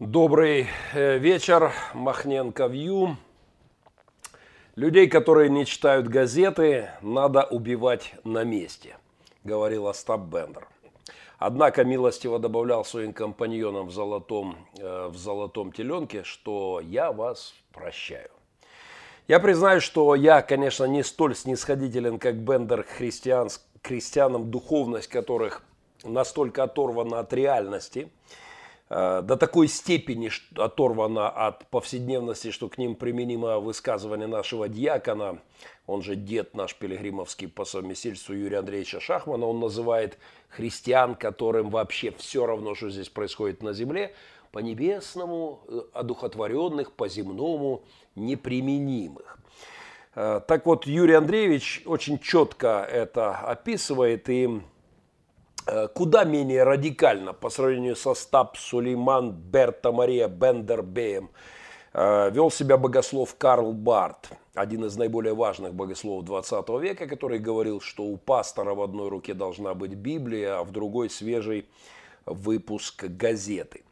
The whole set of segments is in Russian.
Добрый э, вечер, Махненко Вью. Людей, которые не читают газеты, надо убивать на месте, говорил Остап Бендер. Однако милостиво добавлял своим компаньонам в золотом, э, в золотом теленке, что я вас прощаю. Я признаю, что я, конечно, не столь снисходителен, как Бендер к христиан, христианам, духовность которых настолько оторвана от реальности – до такой степени оторвана от повседневности, что к ним применимо высказывание нашего диакона, он же дед наш пилигримовский по совместительству Юрия Андреевича Шахмана, он называет христиан, которым вообще все равно, что здесь происходит на земле, по небесному, э, одухотворенных, по земному, неприменимых. Э, так вот, Юрий Андреевич очень четко это описывает, и Э, куда менее радикально по сравнению со Стаб Сулейман Берта Мария Бендербеем э, вел себя богослов Карл Барт, один из наиболее важных богословов 20 века, который говорил, что у пастора в одной руке должна быть Библия, а в другой свежий выпуск газеты.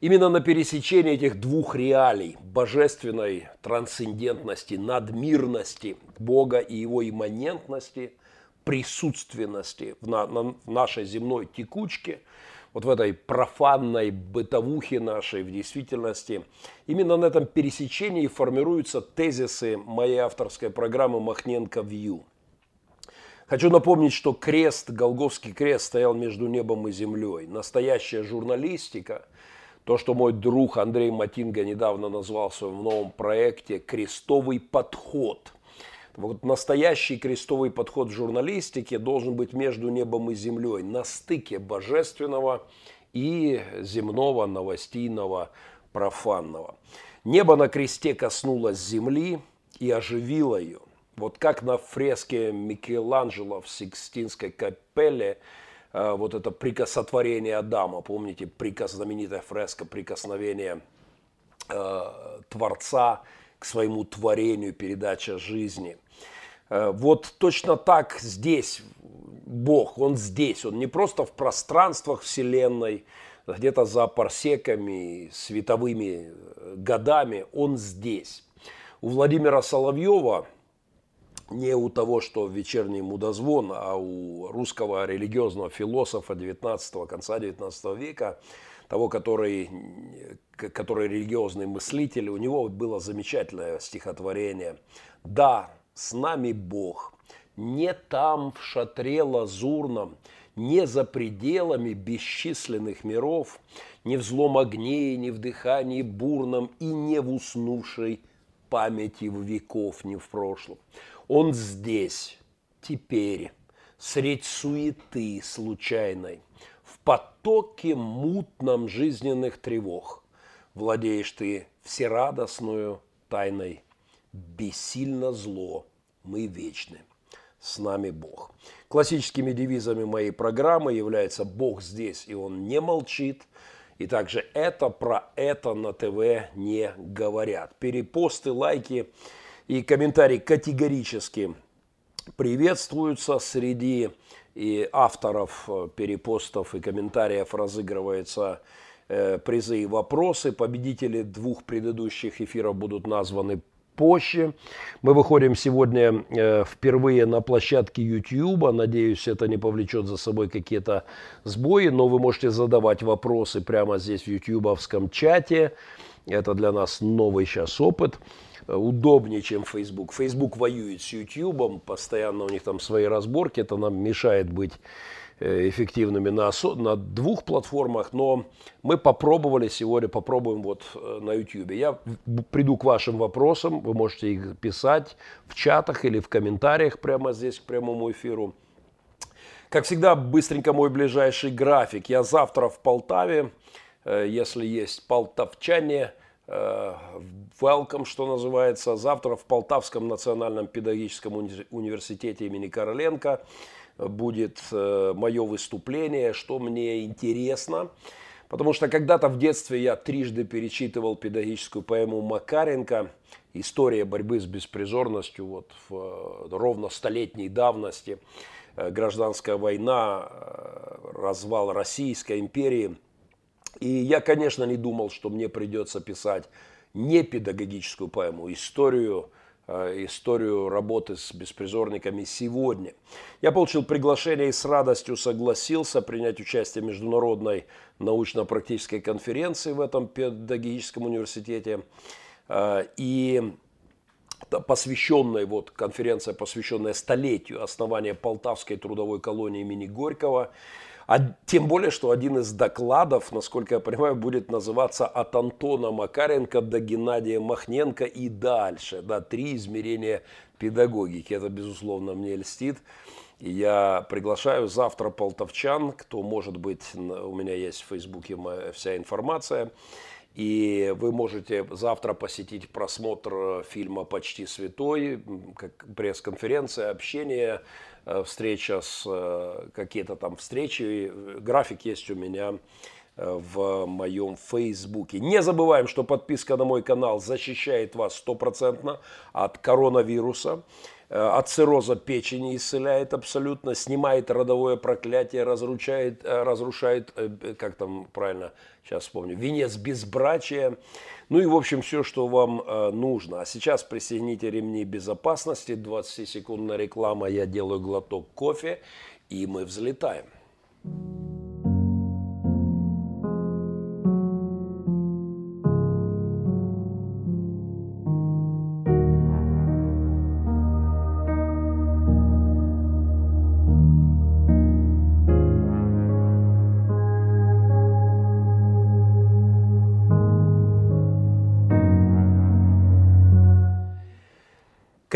Именно на пересечении этих двух реалий, божественной трансцендентности, надмирности Бога и его имманентности – присутственности в, на, на, в нашей земной текучке, вот в этой профанной бытовухе нашей в действительности, именно на этом пересечении формируются тезисы моей авторской программы «Махненко Вью». Хочу напомнить, что крест, Голговский крест стоял между небом и землей. Настоящая журналистика, то, что мой друг Андрей Матинга недавно назвал в своем новом проекте «Крестовый подход», вот настоящий крестовый подход в журналистике должен быть между небом и землей, на стыке божественного и земного, новостейного, профанного. Небо на кресте коснулось земли и оживило ее. Вот как на фреске Микеланджело в Сикстинской капелле, э, вот это прикосотворение Адама, помните, прикос, знаменитая фреска прикосновения э, Творца к своему творению, передача жизни – Э, вот точно так здесь Бог, Он здесь, Он не просто в пространствах Вселенной, где-то за парсеками, световыми э, годами, Он здесь. У Владимира Соловьева, не у того, что вечерний мудозвон, а у русского религиозного философа 19 конца 19 века, того, который, который религиозный мыслитель, у него было замечательное стихотворение. Да, с нами Бог, не там в шатре лазурном, не за пределами бесчисленных миров, не в злом огне, не в дыхании бурном и не в уснувшей памяти в веков, не в прошлом. Он здесь, теперь, средь суеты случайной, потоке мутном жизненных тревог. Владеешь ты всерадостную тайной бессильно зло, мы вечны. С нами Бог. Классическими девизами моей программы является «Бог здесь, и Он не молчит», и также это про это на ТВ не говорят. Перепосты, лайки и комментарии категорически приветствуются среди и авторов э, перепостов и комментариев разыгрываются э, призы и вопросы. Победители двух предыдущих эфиров будут названы позже. Мы выходим сегодня э, впервые на площадке YouTube. Надеюсь, это не повлечет за собой какие-то сбои, но вы можете задавать вопросы прямо здесь в ютубовском чате. Это для нас новый сейчас опыт. Удобнее, чем Facebook. Facebook воюет с YouTube, постоянно у них там свои разборки, это нам мешает быть Э, эффективными на, на двух платформах, но мы попробовали сегодня, попробуем вот э, на YouTube. Я приду к вашим вопросам, вы можете их писать в чатах или в комментариях прямо здесь к прямому эфиру. Как всегда, быстренько мой ближайший график. Я завтра в Полтаве, э, если есть полтавчане, welcome, что называется. Завтра в Полтавском национальном педагогическом университете имени Короленко будет э, мое выступление, что мне интересно. Потому что когда-то в детстве я трижды перечитывал педагогическую поэму Макаренко «История борьбы с беспризорностью» вот в э, ровно столетней давности. Э, гражданская война, развал Российской империи. И я, конечно, не думал, что мне придется писать не педагогическую поэму, историю, э, историю работы с беспризорниками сегодня. Я получил приглашение и с радостью согласился принять участие в международной научно-практической конференции в этом педагогическом университете. Э, и посвященная, вот конференция, посвященная столетию основания Полтавской трудовой колонии имени Горького. А тем более, что один из докладов, насколько я понимаю, будет называться «От Антона Макаренко до Геннадия Махненко и дальше». Да, три измерения педагогики. Это, безусловно, мне льстит. И я приглашаю завтра полтовчан, кто может быть, у меня есть в Фейсбуке вся информация. И вы можете завтра посетить просмотр э, фильма «Почти святой», как пресс-конференция, общение, встреча с э, какие-то там встречи. График есть у меня в моем фейсбуке. Не забываем, что подписка на мой канал защищает вас стопроцентно от коронавируса. Э, от цирроза печени исцеляет абсолютно, снимает родовое проклятие, разрушает, э, разрушает э, как там правильно, сейчас вспомню, венец безбрачия. Ну и, в общем, все, что вам нужно. А сейчас присоедините ремни безопасности, 20-секундная реклама, я делаю глоток кофе, и мы взлетаем.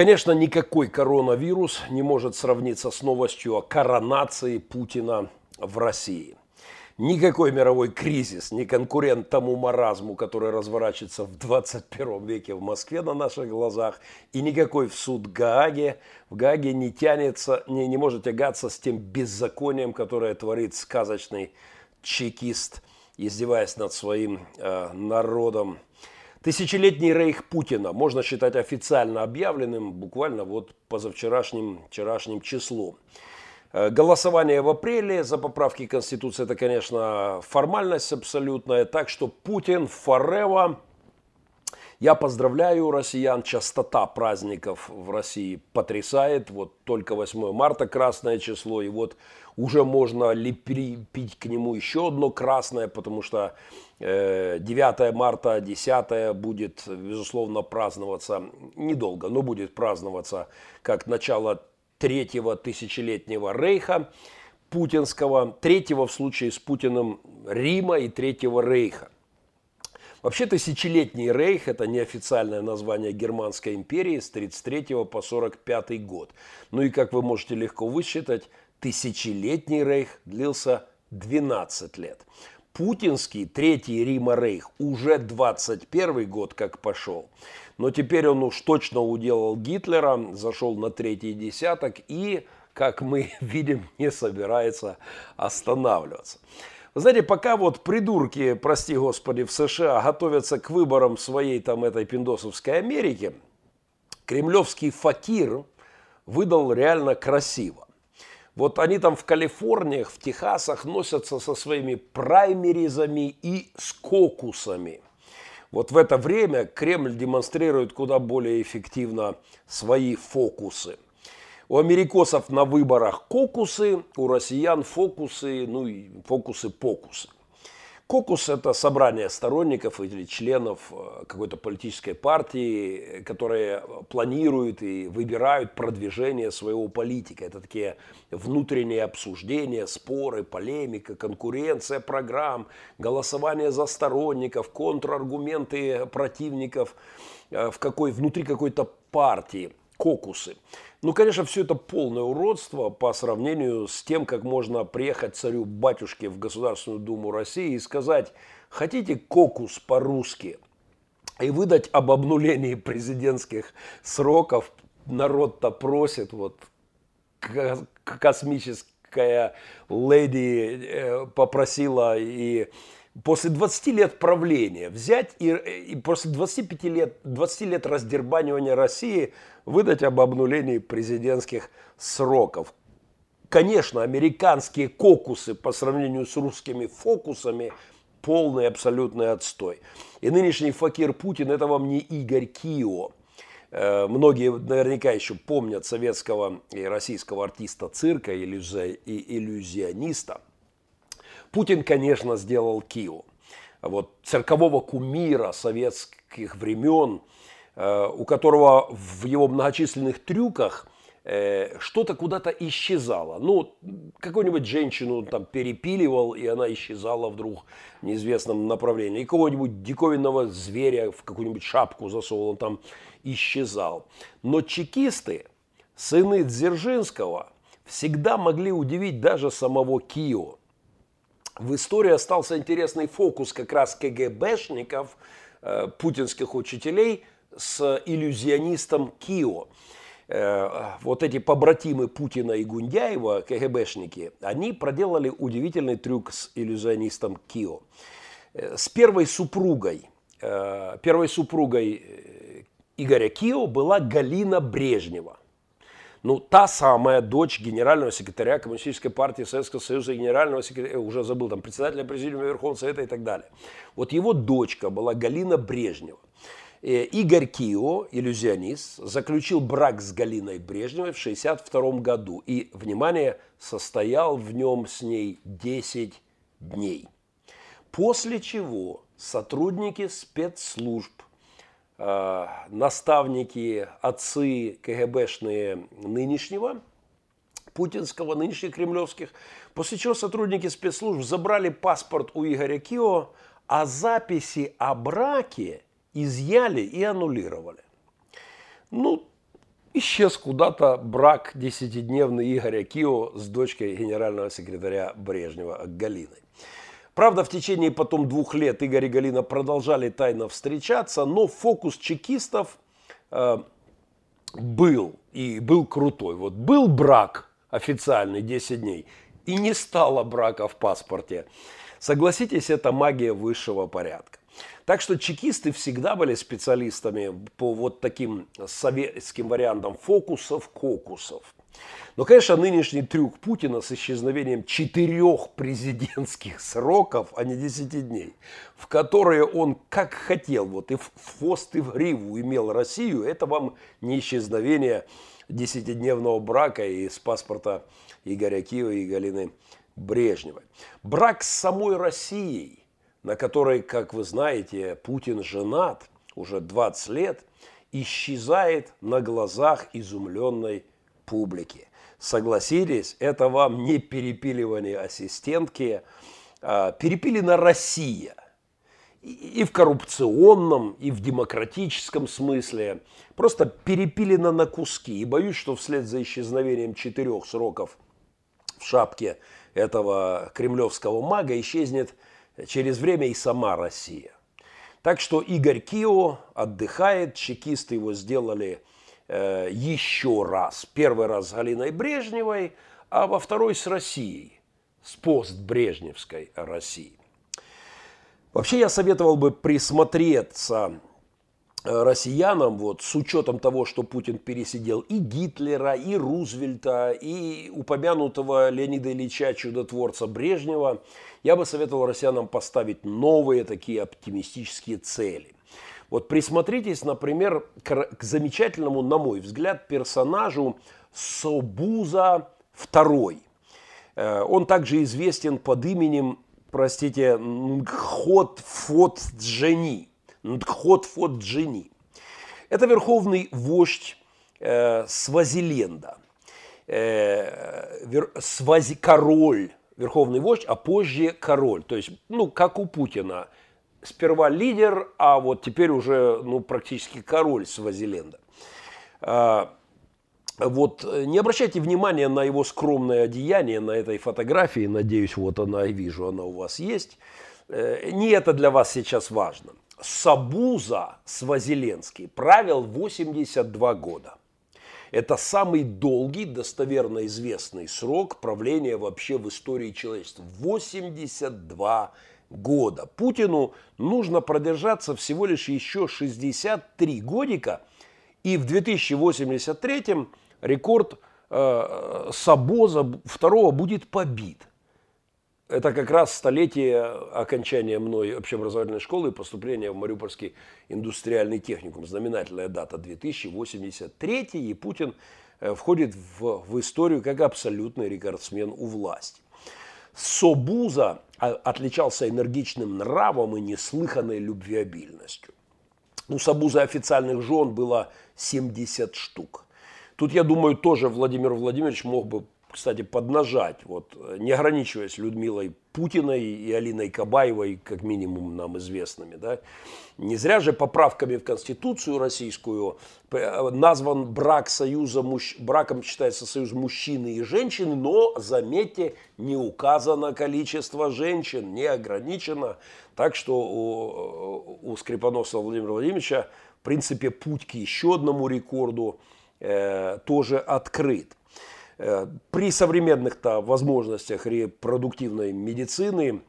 Конечно, никакой коронавирус не может сравниться с новостью о коронации Путина в России. Никакой мировой кризис, не конкурент тому маразму, который разворачивается в 21 веке в Москве на наших глазах, и никакой в суд Гааге, в Гааге не тянется, не, не может тягаться с тем беззаконием, которое творит сказочный чекист, издеваясь над своим э, народом Тысячелетний рейх Путина можно считать официально объявленным буквально вот позавчерашним вчерашним числом. Э, голосование в апреле за поправки Конституции – это, конечно, формальность абсолютная. Так что Путин forever. Я поздравляю россиян. Частота праздников в России потрясает. Вот только 8 марта красное число. И вот уже можно лепить к нему еще одно красное, потому что 9 э, марта, 10 будет, безусловно, праздноваться недолго, но будет праздноваться как начало третьего тысячелетнего рейха путинского, третьего в случае с Путиным Рима и третьего рейха. Вообще тысячелетний рейх – это неофициальное название Германской империи с 33 по 45 год. Ну и, как вы можете легко высчитать, тысячелетний рейх длился 12 лет. Путинский Третий Рима Рейх уже 21 год как пошел. Но теперь он уж точно уделал Гитлера, зашел на третий десяток и, как мы видим, не собирается останавливаться. Вы знаете, пока вот придурки, прости господи, в США готовятся к выборам своей там этой пиндосовской Америки, кремлевский факир выдал реально красиво. Вот они там в Калифорниях, в Техасах носятся со своими праймеризами и с кокусами. Вот в это время Кремль демонстрирует куда более эффективно свои фокусы. У америкосов на выборах кокусы, у россиян фокусы, ну и фокусы-покусы. Кокус – это собрание сторонников или членов э, какой-то политической партии, которые планируют и выбирают продвижение своего политика. Это такие внутренние обсуждения, споры, полемика, конкуренция программ, голосование за сторонников, контраргументы противников э, в какой, внутри какой-то партии, кокусы. Ну, конечно, все это полное уродство по сравнению с тем, как можно приехать царю-батюшке в Государственную Думу России и сказать, хотите кокус по-русски, и выдать об обнулении президентских сроков, народ-то просит, вот космическая леди э, попросила и после 20 лет правления взять и, и после 25 лет, 20 лет раздербанивания России выдать об обнулении президентских сроков. Конечно, американские кокусы по сравнению с русскими фокусами полный абсолютный отстой. И нынешний факир Путин – это вам не Игорь Кио. Э, многие наверняка еще помнят советского и российского артиста цирка, иллюзиониста. Путин, конечно, сделал Кио. Вот циркового кумира советских времен, э, у которого в его многочисленных трюках – Э, что-то куда-то исчезало. Ну, какую-нибудь женщину там перепиливал, и она исчезала вдруг в неизвестном направлении. И кого-нибудь диковинного зверя в какую-нибудь шапку засовывал, он там исчезал. Но чекисты, сыны Дзержинского, всегда могли удивить даже самого Кио. В истории остался интересный фокус как раз КГБшников, э, путинских учителей, с иллюзионистом Кио. Э, вот эти побратимы Путина и Гундяева, КГБшники, они проделали удивительный трюк с иллюзионистом Кио. Э, с первой супругой, первой супругой Игоря Кио была Галина Брежнева. Ну, та самая дочь генерального секретаря Коммунистической партии Советского Союза, генерального секретаря, уже забыл, там, председателя Президиума Верховного Совета и так далее. Вот его дочка была Галина Брежнева. Э, Игорь Кио, иллюзионист, заключил брак с Галиной Брежневой в 1962 году и, внимание, состоял в нем с ней 10 дней. После чего сотрудники спецслужб, э, наставники, отцы КГБшные нынешнего, путинского, нынешних кремлевских, после чего сотрудники спецслужб забрали паспорт у Игоря Кио, а записи о браке – изъяли и аннулировали. Ну, исчез куда-то брак десятидневный Игоря Кио с дочкой генерального секретаря Брежнева Галиной. Правда, в течение потом двух лет Игорь и Галина продолжали тайно встречаться, но фокус чекистов э, был, и был крутой. Вот был брак официальный 10 дней, и не стало брака в паспорте. Согласитесь, это магия высшего порядка. Так что чекисты всегда были специалистами по вот таким советским вариантам фокусов, кокусов. Но, конечно, нынешний трюк Путина с исчезновением четырех президентских сроков, а не десяти дней, в которые он как хотел, вот и в хвост, и в гриву имел Россию, это вам не исчезновение десятидневного брака из паспорта Игоря Киева и Галины Брежневой. Брак с самой Россией на которой, как вы знаете, Путин женат уже 20 лет, исчезает на глазах изумленной публики. Согласитесь, это вам не перепиливание ассистентки, а перепилена Россия. И в коррупционном, и в демократическом смысле. Просто перепилена на куски. И боюсь, что вслед за исчезновением четырех сроков в шапке этого кремлевского мага исчезнет через время и сама Россия. Так что Игорь Кио отдыхает, чекисты его сделали э, еще раз. Первый раз с Галиной Брежневой, а во второй с Россией, с постбрежневской России. Вообще я советовал бы присмотреться Э, россиянам, вот, с учетом того, что Путин пересидел и Гитлера, и Рузвельта, и упомянутого Леонида Ильича, чудотворца Брежнева, я бы советовал россиянам поставить новые такие оптимистические цели. Вот присмотритесь, например, к, к замечательному, на мой взгляд, персонажу Собуза II. Э, он также известен под именем, простите, Нгхот Фот Джени. Ндхот Джини. Это верховный вождь э, Свазиленда. Э, вер, свази, король, верховный вождь, а позже король. То есть, ну, как у Путина. Сперва лидер, а вот теперь уже, ну, практически король Свазиленда. А, вот не обращайте внимания на его скромное одеяние на этой фотографии. Надеюсь, вот она, и вижу, она у вас есть. Э, не это для вас сейчас важно. Сабуза Свазиленский правил 82 года. Это самый долгий, достоверно известный срок правления вообще в истории человечества. 82 года. Путину нужно продержаться всего лишь еще 63 годика, и в 2083 рекорд э, Сабоза второго будет побит. это как раз столетие окончания мной общеобразовательной школы и поступления в Мариупольский индустриальный техникум. Знаменательная дата 2083, и Путин э, входит в, в историю как абсолютный рекордсмен у власти. Собуза отличался энергичным нравом и неслыханной любвеобильностью. У Собуза официальных жен было 70 штук. Тут, я думаю, тоже Владимир Владимирович мог бы кстати, поднажать, вот, не ограничиваясь Людмилой Путиной и Алиной Кабаевой, как минимум нам известными. Да? Не зря же поправками в Конституцию российскую назван брак союза, браком считается союз мужчины и женщины, но, заметьте, не указано количество женщин, не ограничено. Так что у, у Скрипоносова Владимира Владимировича, в принципе, путь к еще одному рекорду э, тоже открыт. Э, при современных-то возможностях репродуктивной медицины,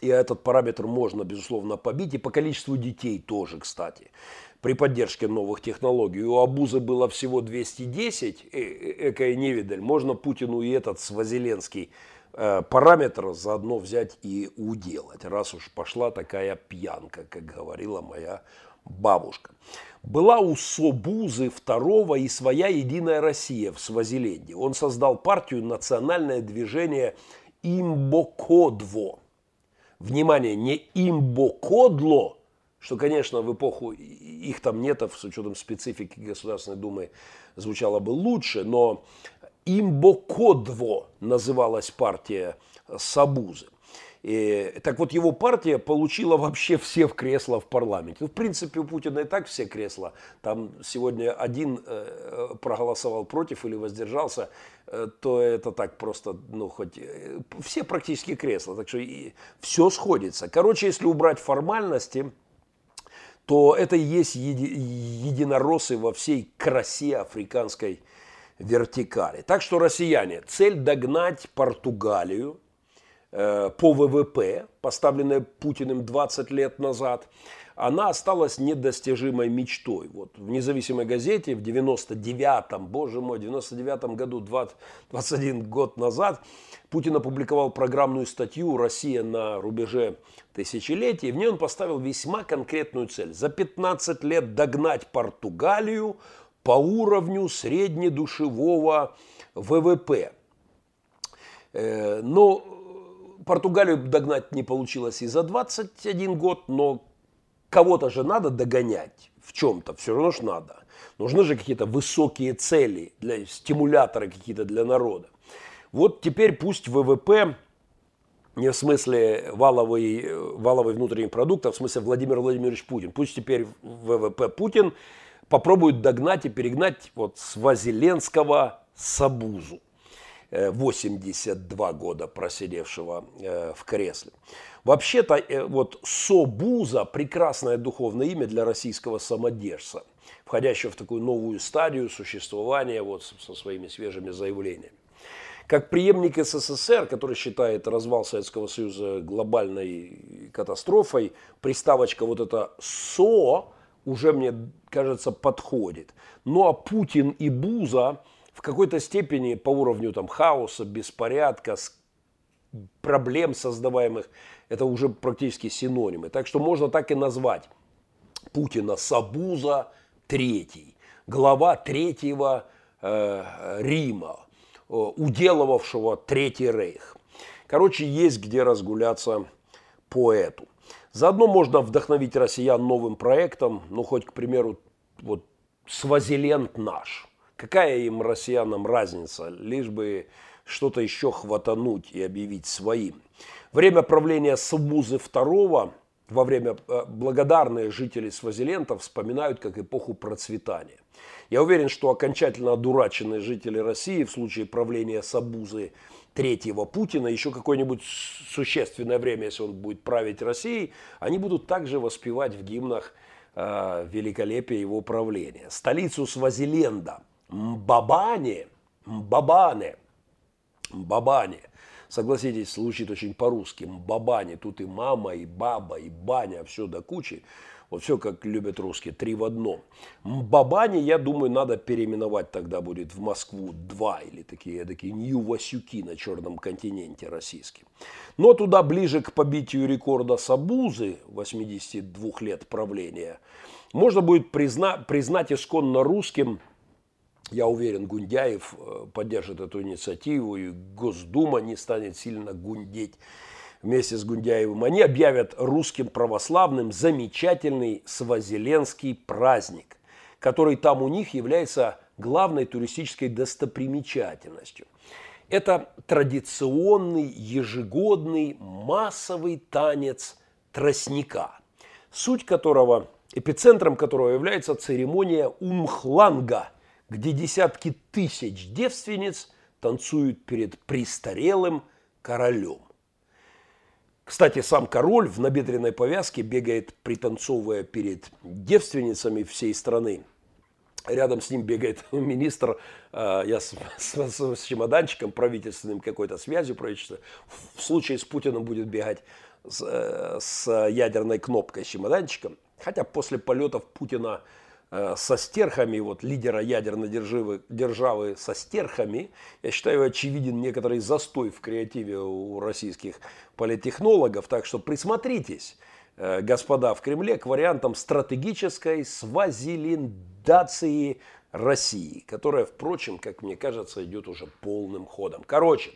и этот параметр можно, безусловно, побить, и по количеству детей тоже, кстати, при поддержке новых технологий. У Абуза было всего 210, э, э, экая невидаль, можно Путину и этот свазеленский параметр заодно взять и уделать, раз уж пошла такая пьянка, как говорила моя бабушка. Была у Собузы второго и своя «Единая Россия» в Свазиленде. Он создал партию «Национальное движение Имбокодво». Внимание, не Имбокодло, что, конечно, в эпоху их там нет, с учетом специфики Государственной Думы звучало бы лучше, но Имбокодво называлась партия Сабузы. И, так вот, его партия получила вообще все в кресла в парламенте. Ну, в принципе, у Путина и так все кресла. Там сегодня один э, проголосовал против или воздержался, э, то это так просто, ну, хоть... Э, все практически кресла, так что и, все сходится. Короче, если убрать формальности, то это и есть еди, единороссы во всей красе африканской вертикали. Так что, россияне, цель догнать Португалию – Э, по ВВП, поставленная Путиным 20 лет назад, она осталась недостижимой мечтой. Вот в независимой газете в 99-м, боже мой, в 99-м году, 20, 21 год назад, Путин опубликовал программную статью «Россия на рубеже тысячелетий». В ней он поставил весьма конкретную цель. За 15 лет догнать Португалию по уровню среднедушевого ВВП. Э, но Португалию догнать не получилось и за 21 год, но кого-то же надо догонять в чем-то, все равно же надо. Нужны же какие-то высокие цели, для, стимуляторы какие-то для народа. Вот теперь пусть ВВП, не в смысле валовый, валовый внутренний продукт, а в смысле Владимир Владимирович Путин, пусть теперь ВВП Путин попробует догнать и перегнать вот с Вазеленского Сабузу. 82 года просидевшего э, в кресле. Вообще-то э, вот Собуза – прекрасное духовное имя для российского самодержца, входящего в такую новую стадию существования вот со своими свежими заявлениями. Как преемник СССР, который считает развал Советского Союза глобальной катастрофой, приставочка вот эта «со» уже, мне кажется, подходит. Ну а Путин и Буза – в какой-то степени по уровню там, хаоса, беспорядка, проблем создаваемых, это уже практически синонимы. Так что можно так и назвать Путина Сабуза III, глава Третьего э, Рима, э, уделывавшего Третий Рейх. Короче, есть где разгуляться поэту. Заодно можно вдохновить россиян новым проектом, ну хоть, к примеру, вот «Свазилент наш». Какая им, россиянам, разница, лишь бы что-то еще хватануть и объявить своим. Время правления Сабузы II во время э, благодарные жители Свазилента вспоминают как эпоху процветания. Я уверен, что окончательно одураченные жители России в случае правления Сабузы третьего Путина еще какое-нибудь существенное время, если он будет править Россией, они будут также воспевать в гимнах э, великолепие его правления. Столицу Свазиленда – Мбабане, Мбабане, Мбабане. Согласитесь, звучит очень по-русски. Мбабане. Тут и мама, и баба, и баня, все до кучи. Вот все, как любят русские, три в одном. Бабани, я думаю, надо переименовать тогда будет в Москву два или такие, такие Нью-Васюки на черном континенте российским. Но туда ближе к побитию рекорда Сабузы, 82 лет правления, можно будет призна, признать исконно русским я уверен, Гундяев э, поддержит эту инициативу, и Госдума не станет сильно гундеть вместе с Гундяевым, они объявят русским православным замечательный свазиленский праздник, который там у них является главной туристической достопримечательностью. Это традиционный ежегодный массовый танец тростника, суть которого, эпицентром которого является церемония Умхланга, где десятки тысяч девственниц танцуют перед престарелым королем. Кстати, сам король в набедренной повязке бегает, пританцовывая перед девственницами всей страны. Рядом с ним бегает министр, э, я с, с, с чемоданчиком правительственным какой-то связью правительства. В случае с Путиным будет бегать с, э, с ядерной кнопкой с чемоданчиком. Хотя после полетов Путина со стерхами, вот лидера ядерной державы, державы со стерхами, я считаю, очевиден некоторый застой в креативе у российских политтехнологов. Так что присмотритесь, э, господа в Кремле, к вариантам стратегической свазилиндации России, которая, впрочем, как мне кажется, идет уже полным ходом. Короче,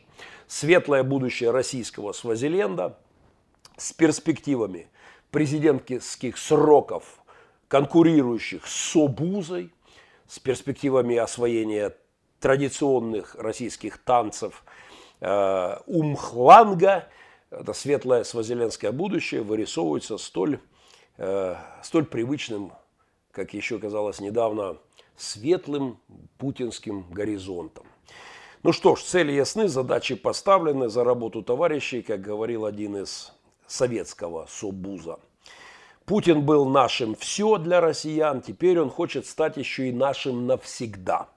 светлое будущее российского Свазиленда с перспективами президентских сроков – конкурирующих с Собузой, с перспективами освоения традиционных российских танцев э, Умхланга, это светлое свазиленское будущее, вырисовывается столь, э, столь привычным, как еще казалось недавно, светлым путинским горизонтом. Ну что ж, цели ясны, задачи поставлены за работу товарищей, как говорил один из советского Собуза – Путин был нашим все для россиян, теперь он хочет стать еще и нашим навсегда.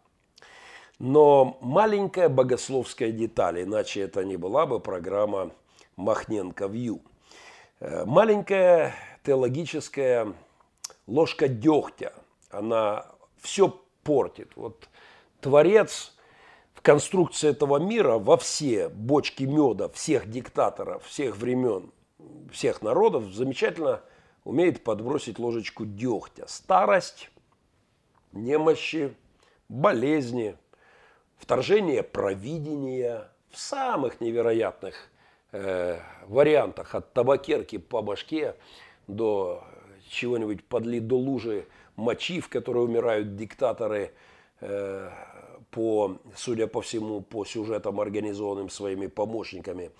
Но маленькая богословская деталь, иначе это не была бы программа Махненко Вью. Э, маленькая теологическая ложка дегтя, она все портит. Вот Творец в конструкции этого мира во все бочки меда всех диктаторов, всех времен, всех народов замечательно – умеет подбросить ложечку дегтя. Старость, немощи, болезни, вторжение провидения в самых невероятных э, вариантах, от табакерки по башке до чего-нибудь подли до лужи мочи, в которой умирают диктаторы э, по, судя по всему, по сюжетам, организованным своими помощниками.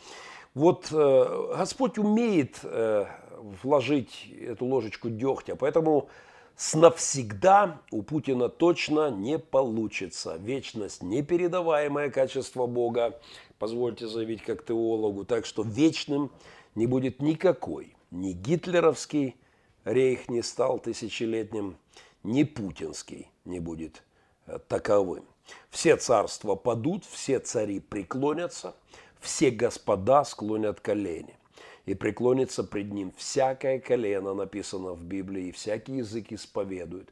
Вот э, Господь умеет э, вложить эту ложечку дегтя. Поэтому с навсегда у Путина точно не получится. Вечность – непередаваемое качество Бога, позвольте заявить как теологу. Так что вечным не будет никакой. Ни гитлеровский рейх не стал тысячелетним, ни путинский не будет э, таковым. Все царства падут, все цари преклонятся, все господа склонят колени и преклонится пред ним всякое колено, написано в Библии, и всякий язык исповедует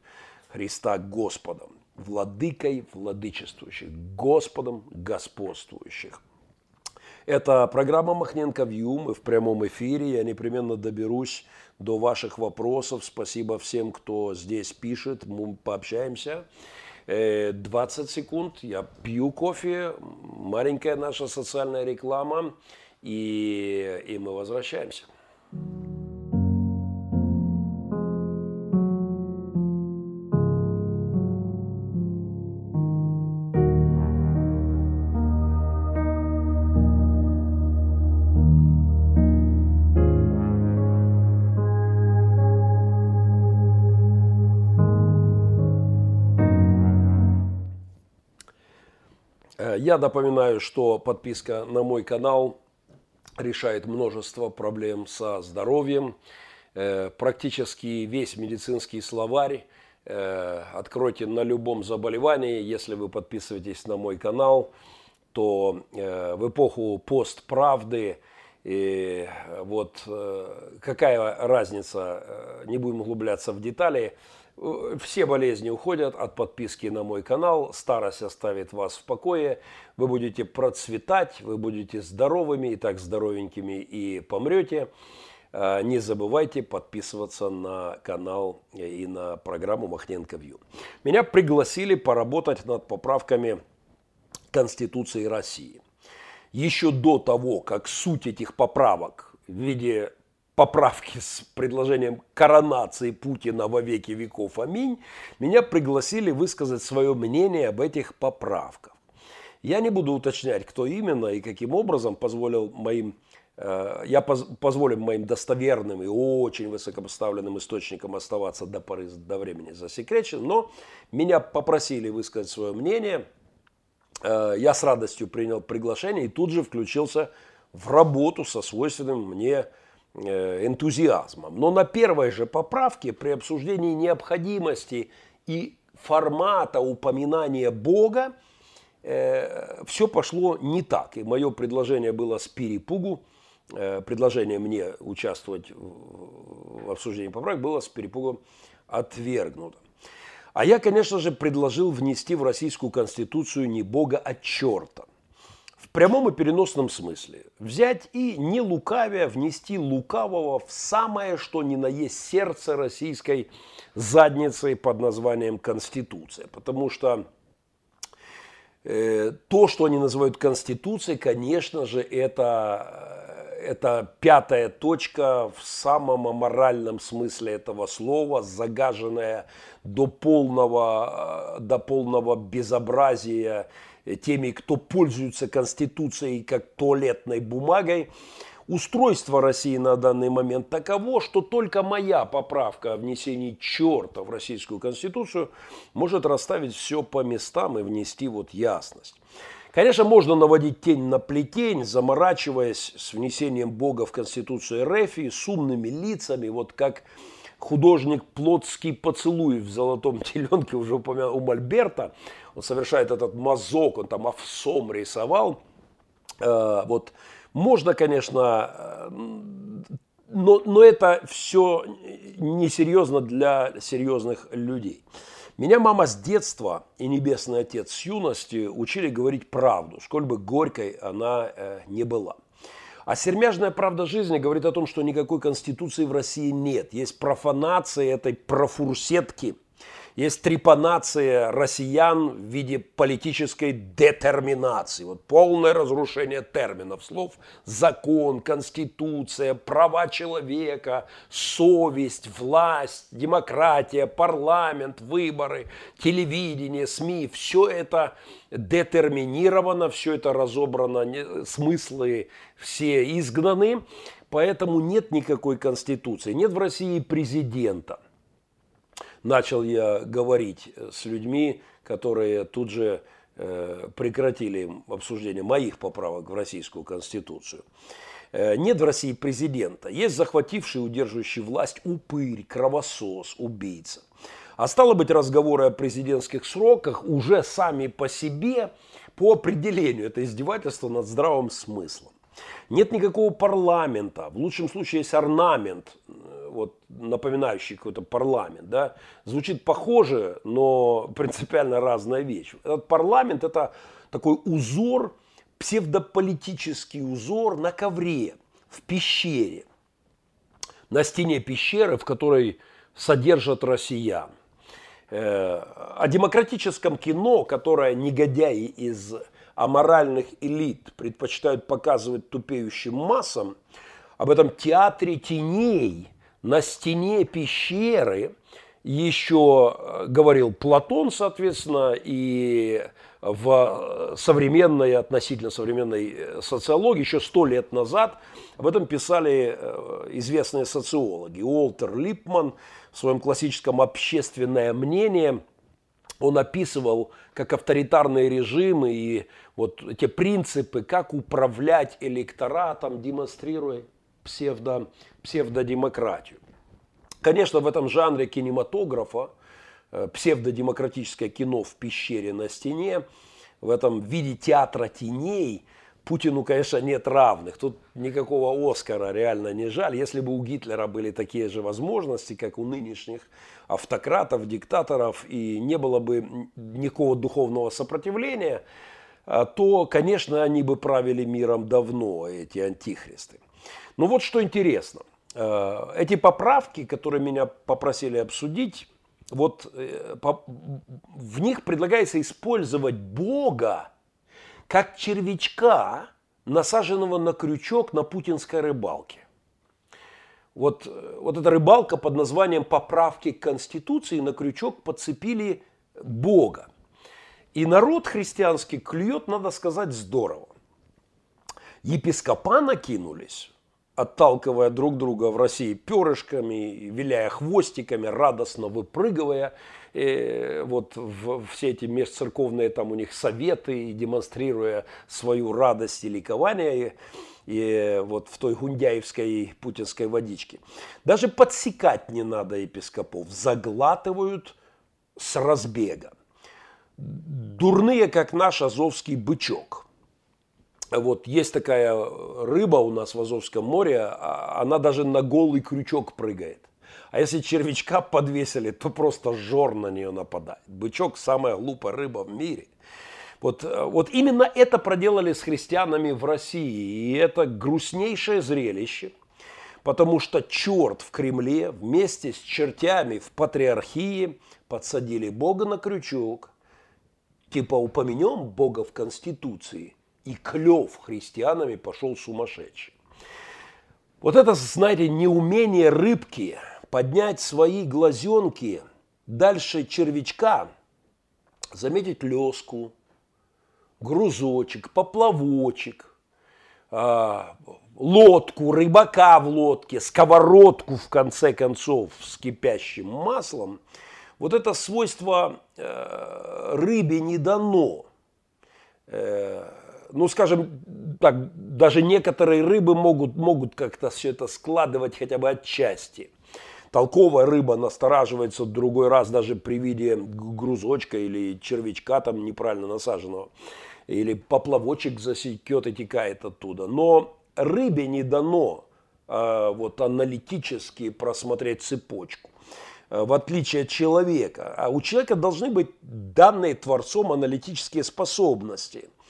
Христа Господом, владыкой владычествующих, Господом господствующих. Это программа Махненко Вью. Мы в прямом эфире. Я непременно доберусь до ваших вопросов. Спасибо всем, кто здесь пишет. Мы пообщаемся. 20 э, секунд. Я пью кофе. Маленькая наша социальная реклама и, и мы возвращаемся. Э, я напоминаю, что подписка на мой канал решает множество проблем со здоровьем. Э, практически весь медицинский словарь э, откройте на любом заболевании. Если вы подписываетесь на мой канал, то э, в эпоху постправды и вот какая разница, не будем углубляться в детали. Все болезни уходят от подписки на мой канал. Старость оставит вас в покое. Вы будете процветать, вы будете здоровыми и так здоровенькими и помрете. А, не забывайте подписываться на канал и на программу Махненко Вью. Меня пригласили поработать над поправками Конституции России. Еще до того, как суть этих поправок в виде поправки с предложением коронации Путина во веки веков, аминь, меня пригласили высказать свое мнение об этих поправках. Я не буду уточнять, кто именно и каким образом позволил моим, э, я поз, позволю моим достоверным и очень высокопоставленным источникам оставаться до поры до времени засекреченным, но меня попросили высказать свое мнение. Э, я с радостью принял приглашение и тут же включился в работу со свойственным мне энтузиазмом. Но на первой же поправке при обсуждении необходимости и формата упоминания Бога э, все пошло не так. И мое предложение было с перепугу. Э, предложение мне участвовать в обсуждении поправок было с перепугом отвергнуто. А я, конечно же, предложил внести в Российскую Конституцию не Бога, а черта прямом и переносном смысле. Взять и не лукавя внести лукавого в самое, что ни на есть сердце российской задницы под названием Конституция. Потому что э, то, что они называют Конституцией, конечно же, это, э, это пятая точка в самом аморальном смысле этого слова, загаженная до полного, э, до полного безобразия теми, кто пользуется Конституцией как туалетной бумагой. Устройство России на данный момент таково, что только моя поправка о внесении черта в Российскую Конституцию может расставить все по местам и внести вот ясность. Конечно, можно наводить тень на плетень, заморачиваясь с внесением Бога в Конституцию РФ с умными лицами, вот как художник Плотский поцелуй в «Золотом теленке», уже упомянул у Мольберта, он совершает этот мазок, он там овсом рисовал. Э, вот можно, конечно, э, но, но это все несерьезно для серьезных людей. Меня мама с детства и небесный отец с юности учили говорить правду, сколь бы горькой она э, не была. А сермяжная правда жизни говорит о том, что никакой конституции в России нет. Есть профанация этой профурсетки – есть трепанация россиян в виде политической детерминации. Вот полное разрушение терминов, слов закон, конституция, права человека, совесть, власть, демократия, парламент, выборы, телевидение, СМИ. Все это детерминировано, все это разобрано, смыслы все изгнаны. Поэтому нет никакой конституции, нет в России президента начал я говорить с людьми, которые тут же э, прекратили обсуждение моих поправок в Российскую Конституцию. Э, нет в России президента. Есть захвативший и удерживающий власть упырь, кровосос, убийца. А стало быть, разговоры о президентских сроках уже сами по себе, по определению, это издевательство над здравым смыслом. Нет никакого парламента. В лучшем случае есть орнамент, э, вот, напоминающий какой-то парламент. Да? Звучит похоже, но принципиально разная вещь. Этот парламент – это такой узор, псевдополитический узор на ковре, в пещере. На стене пещеры, в которой содержат россиян. Э, о демократическом кино, которое негодяи из аморальных элит предпочитают показывать тупеющим массам, об этом театре теней на стене пещеры еще э, говорил Платон, соответственно, и в современной, относительно современной э, социологии еще сто лет назад об этом писали э, известные социологи. Уолтер Липман в своем классическом «Общественное мнение» он описывал как авторитарные режимы и вот эти принципы, как управлять электоратом, демонстрируя псевдо, псевдодемократию. Конечно, в этом жанре кинематографа, э, псевдодемократическое кино в пещере на стене, в этом виде театра теней Путину, конечно, нет равных. Тут никакого Оскара реально не жаль. Если бы у Гитлера были такие же возможности, как у нынешних автократов, диктаторов, и не было бы никакого духовного сопротивления, а, то, конечно, они бы правили миром давно, эти антихристы. Но вот что интересно. А, эти поправки, которые меня попросили обсудить, вот э, в них предлагается использовать Бога как червячка, насаженного на крючок на путинской рыбалке. Вот, вот эта рыбалка под названием «Поправки к Конституции» на крючок подцепили Бога. И народ христианский клюет, надо сказать, здорово. Епископа накинулись, отталкивая друг друга в России перышками, виляя хвостиками, радостно выпрыгивая – э, вот в, все эти межцерковные там у них советы, демонстрируя свою радость и ликование и, и вот в той гундяевской путинской водичке. Даже подсекать не надо епископов, заглатывают с разбега. Дурные, как наш азовский бычок. Вот есть такая рыба у нас в Азовском море, а она даже на голый крючок прыгает. А если червячка подвесили, то просто жор на нее нападает. Бычок – самая глупая рыба в мире. Вот, э, вот именно это проделали с христианами в России. И это грустнейшее зрелище, потому что черт в Кремле вместе с чертями в патриархии подсадили Бога на крючок. Типа упомянем Бога в Конституции, и клев христианами пошел сумасшедший. Вот это, знаете, неумение рыбки – поднять свои глазенки дальше червячка, заметить леску, грузочек, поплавочек, а, лодку, рыбака в лодке, сковородку, в конце концов, с кипящим маслом, вот это свойство э, рыбе не дано. Э, ну, скажем так, даже некоторые рыбы могут, могут как-то все это складывать хотя бы отчасти толковая рыба настораживается другой раз даже при виде грузочка или червячка там неправильно насаженного. Или поплавочек засекет и текает оттуда. Но рыбе не дано а, вот аналитически просмотреть цепочку а, в отличие от человека. А у человека должны быть данные Творцом аналитические способности э,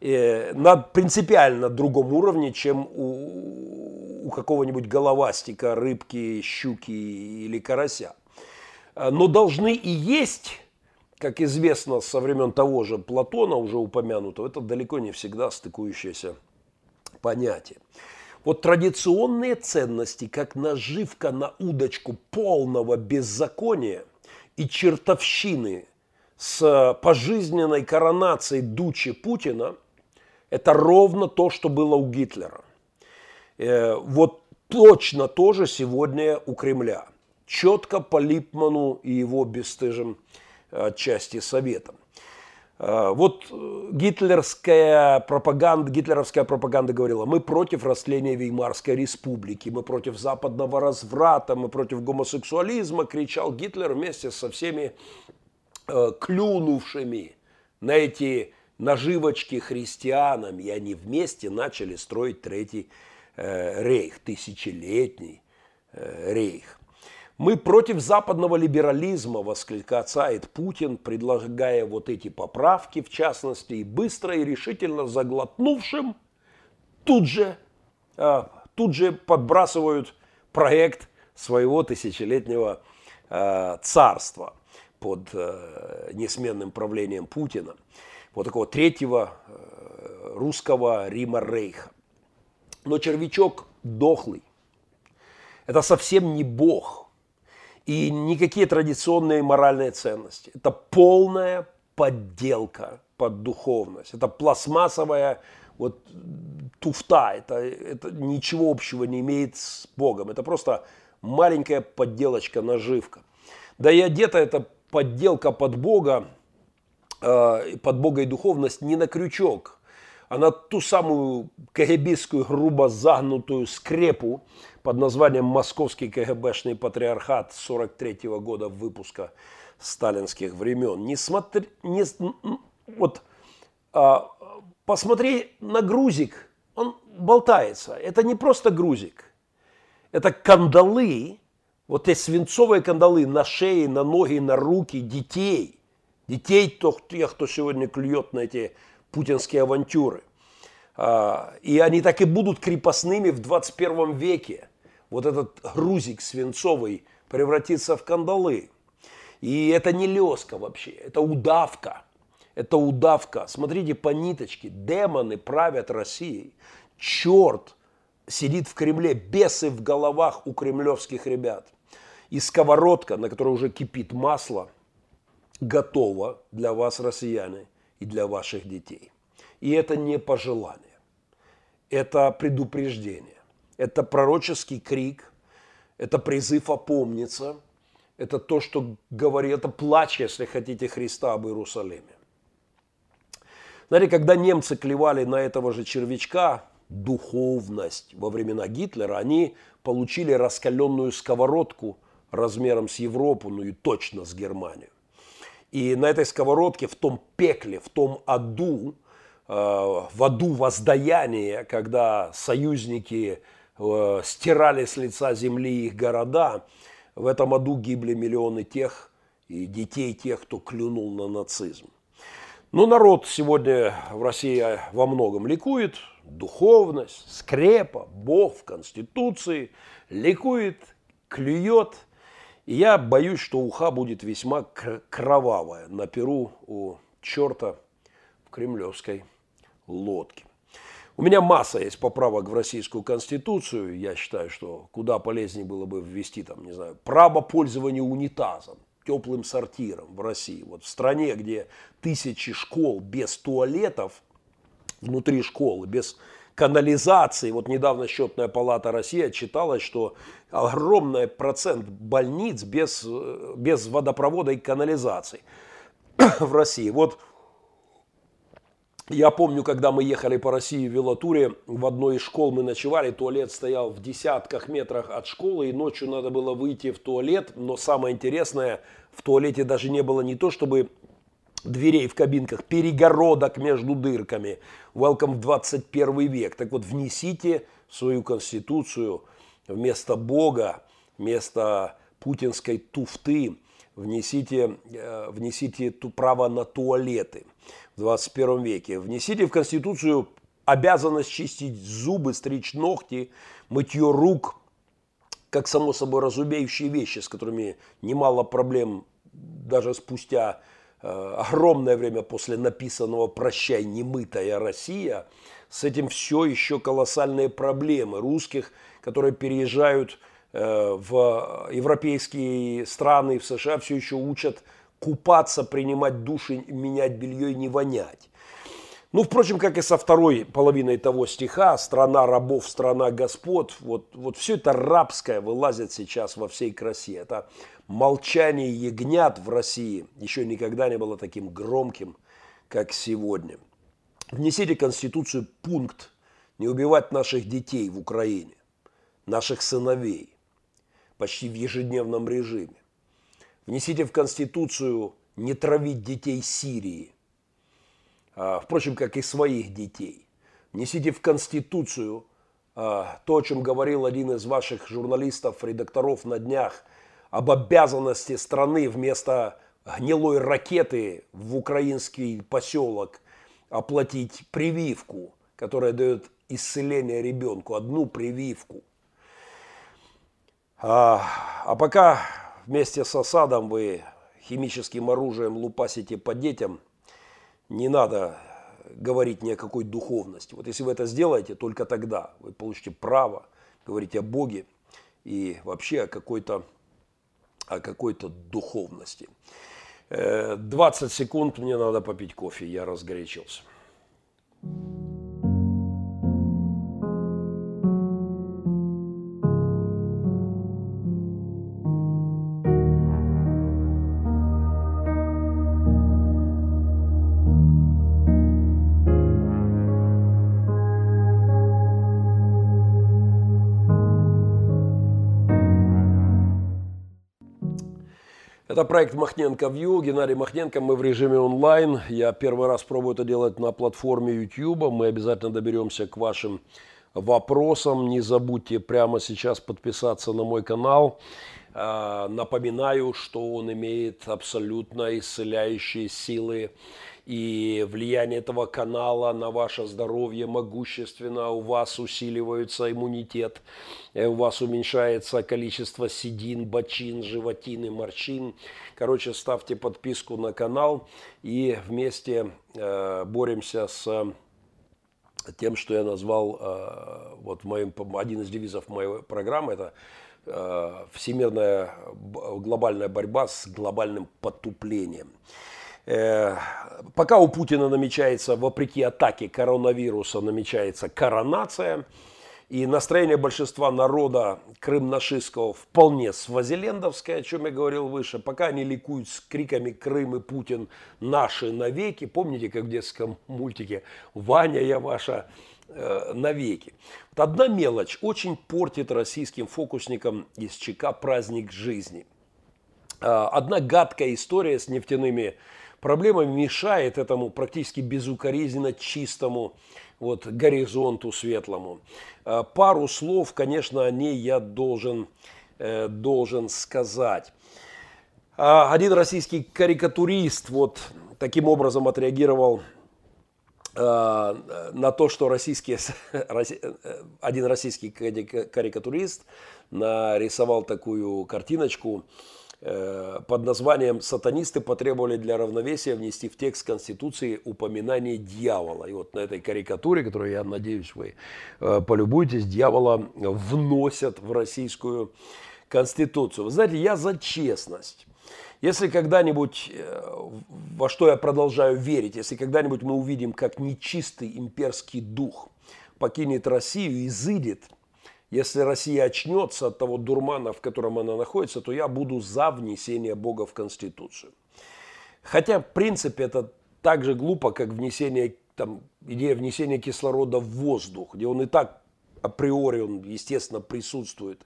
на принципиально другом уровне, чем у, у какого-нибудь головастика, рыбки, щуки или карася. А, но должны и есть, как известно со времен того же Платона, уже упомянутого, это далеко не всегда стыкующееся понятие. Вот традиционные ценности, как наживка на удочку полного беззакония и чертовщины с пожизненной коронацией Дучи Путина, это ровно то, что было у Гитлера. Э, вот точно тоже сегодня у Кремля. Четко по Липману и его бесстыжим отчасти советам. Э, вот гитлерская пропаганда, гитлеровская пропаганда говорила, мы против растления Веймарской республики, мы против западного разврата, мы против гомосексуализма, кричал Гитлер вместе со всеми э, клюнувшими на эти наживочки христианам, и они вместе начали строить третий Э, рейх, тысячелетний э, рейх. Мы против западного либерализма, восклицает Путин, предлагая вот эти поправки, в частности, и быстро и решительно заглотнувшим, тут же, а, тут же подбрасывают проект своего тысячелетнего а, царства под а, несменным правлением Путина, вот такого третьего русского Рима Рейха но червячок дохлый. Это совсем не Бог и никакие традиционные моральные ценности. Это полная подделка под духовность. Это пластмассовая вот туфта. Это, это ничего общего не имеет с Богом. Это просто маленькая подделочка, наживка. Да и одета эта подделка под Бога, э, под Бога и духовность не на крючок, а на ту самую КГБистскую грубо загнутую скрепу под названием «Московский КГБшный патриархат» 43 -го года выпуска сталинских времен. Не смотри, не, вот а, посмотри на грузик, он болтается. Это не просто грузик. Это кандалы, вот эти свинцовые кандалы на шее, на ноги, на руки детей. Детей, тех, кто сегодня клюет на эти путинские авантюры. А, и они так и будут крепостными в 21 веке. Вот этот грузик свинцовый превратится в кандалы. И это не леска вообще, это удавка. Это удавка. Смотрите по ниточке. Демоны правят Россией. Черт сидит в Кремле, бесы в головах у кремлевских ребят. И сковородка, на которой уже кипит масло, готова для вас, россияне, и для ваших детей. И это не пожелание. Это предупреждение. Это пророческий крик. Это призыв опомниться. Это то, что говорит, это плач, если хотите, Христа об Иерусалиме. Знаете, когда немцы клевали на этого же червячка, духовность во времена Гитлера, они получили раскаленную сковородку размером с Европу, ну и точно с Германию. И на этой сковородке, в том пекле, в том аду, э, в аду воздаяния, когда союзники э, стирали с лица земли их города, в этом аду гибли миллионы тех и детей тех, кто клюнул на нацизм. Ну, народ сегодня в России во многом ликует. Духовность, скрепа, Бог в Конституции. Ликует, клюет. Я боюсь, что уха будет весьма кровавая на перу у черта в кремлевской лодке. У меня масса есть поправок в Российскую Конституцию. Я считаю, что куда полезнее было бы ввести там, не знаю, право пользования унитазом теплым сортиром в России. Вот в стране, где тысячи школ без туалетов, внутри школы, без канализации. Вот недавно счетная палата России отчиталась, что огромный процент больниц без, без водопровода и канализации в России. Вот я помню, когда мы ехали по России в велотуре, в одной из школ мы ночевали, туалет стоял в десятках метрах от школы, и ночью надо было выйти в туалет, но самое интересное, в туалете даже не было не то, чтобы дверей в кабинках, перегородок между дырками. Welcome в 21 век. Так вот, внесите свою конституцию вместо Бога, вместо путинской туфты, внесите, э, внесите ту право на туалеты – в 21 веке. Внесите в Конституцию обязанность чистить зубы, стричь ногти, мытье рук, как само собой разумеющие вещи, с которыми немало проблем даже спустя огромное время после написанного «Прощай, немытая Россия», с этим все еще колоссальные проблемы русских, которые переезжают э, в европейские страны, в США, все еще учат купаться, принимать души, менять белье и не вонять. Ну, впрочем, как и со второй половиной того стиха, страна рабов, страна господ, вот, вот все это рабское вылазит сейчас во всей красе. Это молчание ягнят в России еще никогда не было таким громким, как сегодня. Внесите в Конституцию пункт не убивать наших детей в Украине, наших сыновей, почти в ежедневном режиме. Внесите в Конституцию не травить детей Сирии, а, впрочем, как и своих детей. Внесите в Конституцию а, то, о чем говорил один из ваших журналистов, редакторов на днях, об обязанности страны вместо гнилой ракеты в украинский поселок оплатить прививку, которая дает исцеление ребенку, одну прививку. А, а пока вместе с осадом вы химическим оружием лупасите по детям, не надо говорить ни о какой духовности. Вот если вы это сделаете, только тогда вы получите право говорить о Боге и вообще о какой-то о какой-то духовности. 20 э, секунд мне надо попить кофе, я разгорячился. Это проект Махненко Вью. Геннадий Махненко. Мы в режиме онлайн. Я первый раз пробую это делать на платформе YouTube. Мы обязательно доберемся к вашим вопросам. Не забудьте прямо сейчас подписаться на мой канал. А, напоминаю, что он имеет абсолютно исцеляющие силы и влияние этого канала на ваше здоровье могущественно, у вас усиливается иммунитет, э, у вас уменьшается количество седин, бочин, животин и морщин. Короче, ставьте подписку на канал и вместе э, боремся с тем, что я назвал, э, вот моим, один из девизов моей программы, это э, всемирная глобальная борьба с глобальным потуплением. Э, пока у Путина намечается, вопреки атаке коронавируса, намечается коронация, и настроение большинства народа крым-нашистского вполне свазилендовское, о чем я говорил выше. Пока они ликуют с криками «Крым и Путин наши навеки». Помните, как в детском мультике «Ваня, я ваша э, навеки». Вот одна мелочь очень портит российским фокусникам из ЧК праздник жизни. Э, одна гадкая история с нефтяными Проблема мешает этому практически безукоризненно чистому вот, горизонту светлому. А, пару слов, конечно, о ней я должен, э, должен сказать. А, один российский карикатурист вот таким образом отреагировал а, на то, что российский, э, один российский карикатурист нарисовал такую картиночку – Э, под названием «Сатанисты потребовали для равновесия внести в текст Конституции упоминание дьявола». И вот на этой карикатуре, которую, я надеюсь, вы э, полюбуетесь, дьявола вносят в российскую Конституцию. Вы знаете, я за честность. Если когда-нибудь, э, во что я продолжаю верить, если когда-нибудь мы увидим, как нечистый имперский дух покинет Россию и изыдет – если Россия очнется от того дурмана, в котором она находится, то я буду за внесение Бога в Конституцию. Хотя, в принципе, это так же глупо, как внесение, там, идея внесения кислорода в воздух, где он и так априори, он, естественно, присутствует.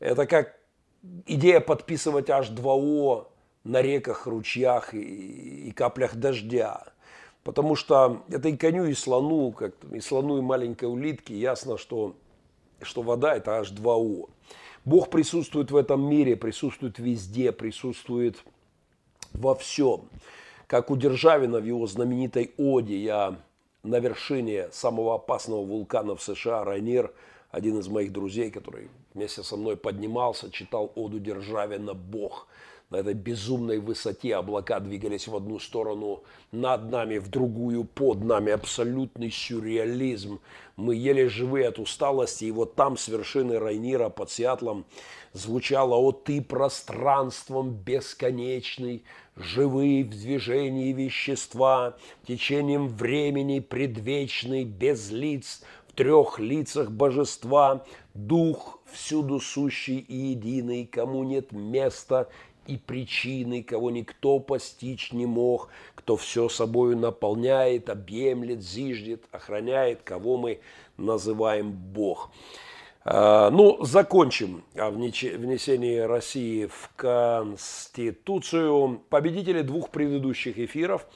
Это как идея подписывать H2O на реках, ручьях и, и каплях дождя. Потому что это и коню, и слону, как и слону, и маленькой улитке ясно, что что вода это H2O. Бог присутствует в этом мире, присутствует везде, присутствует во всем. Как у Державина в его знаменитой оде «Я на вершине самого опасного вулкана в США, Райнер», один из моих друзей, который вместе со мной поднимался, читал оду Державина «Бог» на этой безумной высоте облака двигались в одну сторону, над нами, в другую, под нами. Абсолютный сюрреализм. Мы еле живы от усталости. И вот там с вершины Райнира под Сиатлом звучало «О ты пространством бесконечный, живые в движении вещества, течением времени предвечный, без лиц, в трех лицах божества, дух всюду сущий и единый, кому нет места и причины, кого никто постичь не мог, кто все собою наполняет, объемлет, зиждет, охраняет, кого мы называем Бог. А, ну, закончим о внесении России в Конституцию. Победители двух предыдущих эфиров,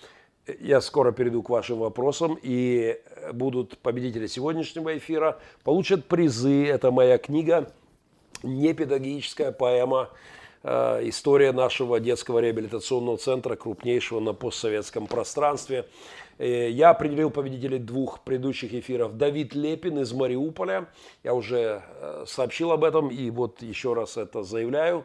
я скоро перейду к вашим вопросам, и будут победители сегодняшнего эфира, получат призы. Это моя книга, не педагогическая поэма Э, история нашего детского реабилитационного центра, крупнейшего на постсоветском пространстве. Э, я определил победителей двух предыдущих эфиров. Давид Лепин из Мариуполя, я уже э, сообщил об этом и вот еще раз это заявляю.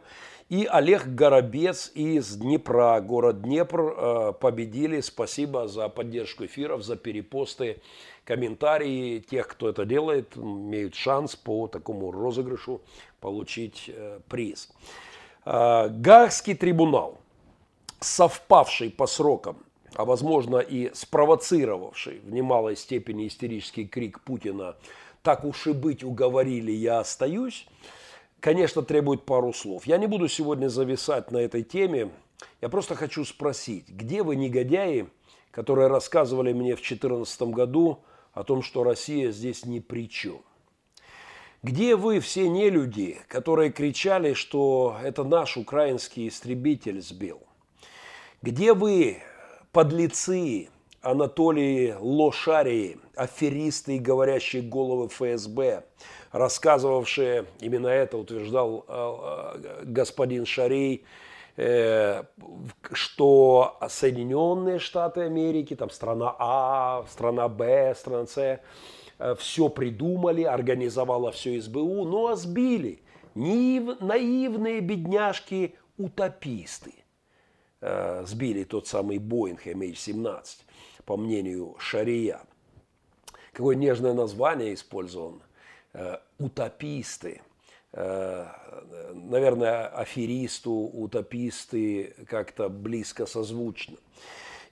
И Олег Горобец из Днепра, город Днепр, победили. Спасибо за поддержку эфиров, за перепосты, комментарии. Тех, кто это делает, имеют шанс по такому розыгрышу получить приз. Э, Гаагский трибунал, совпавший по срокам, а возможно и спровоцировавший в немалой степени истерический крик Путина «так уж и быть, уговорили, я остаюсь», конечно, требует пару слов. Я не буду сегодня зависать на этой теме, я просто хочу спросить, где вы, негодяи, которые рассказывали мне в 2014 году о том, что Россия здесь ни при чем? Где вы, все нелюди, которые кричали, что это наш украинский истребитель сбил? Где вы, подлецы, Анатолий Лошарии, аферисты и говорящие головы ФСБ, рассказывавшие, именно это утверждал э, господин Шарей, э, что Соединенные Штаты Америки, там страна А, страна Б, страна С, э, все придумали, организовала все СБУ, но сбили. Наив, наивные бедняжки-утописты сбили тот самый Боинг MH17, по мнению Шария. Какое нежное название использовано – Э, утописты. Э, наверное, аферисту, утописты как-то близко созвучно.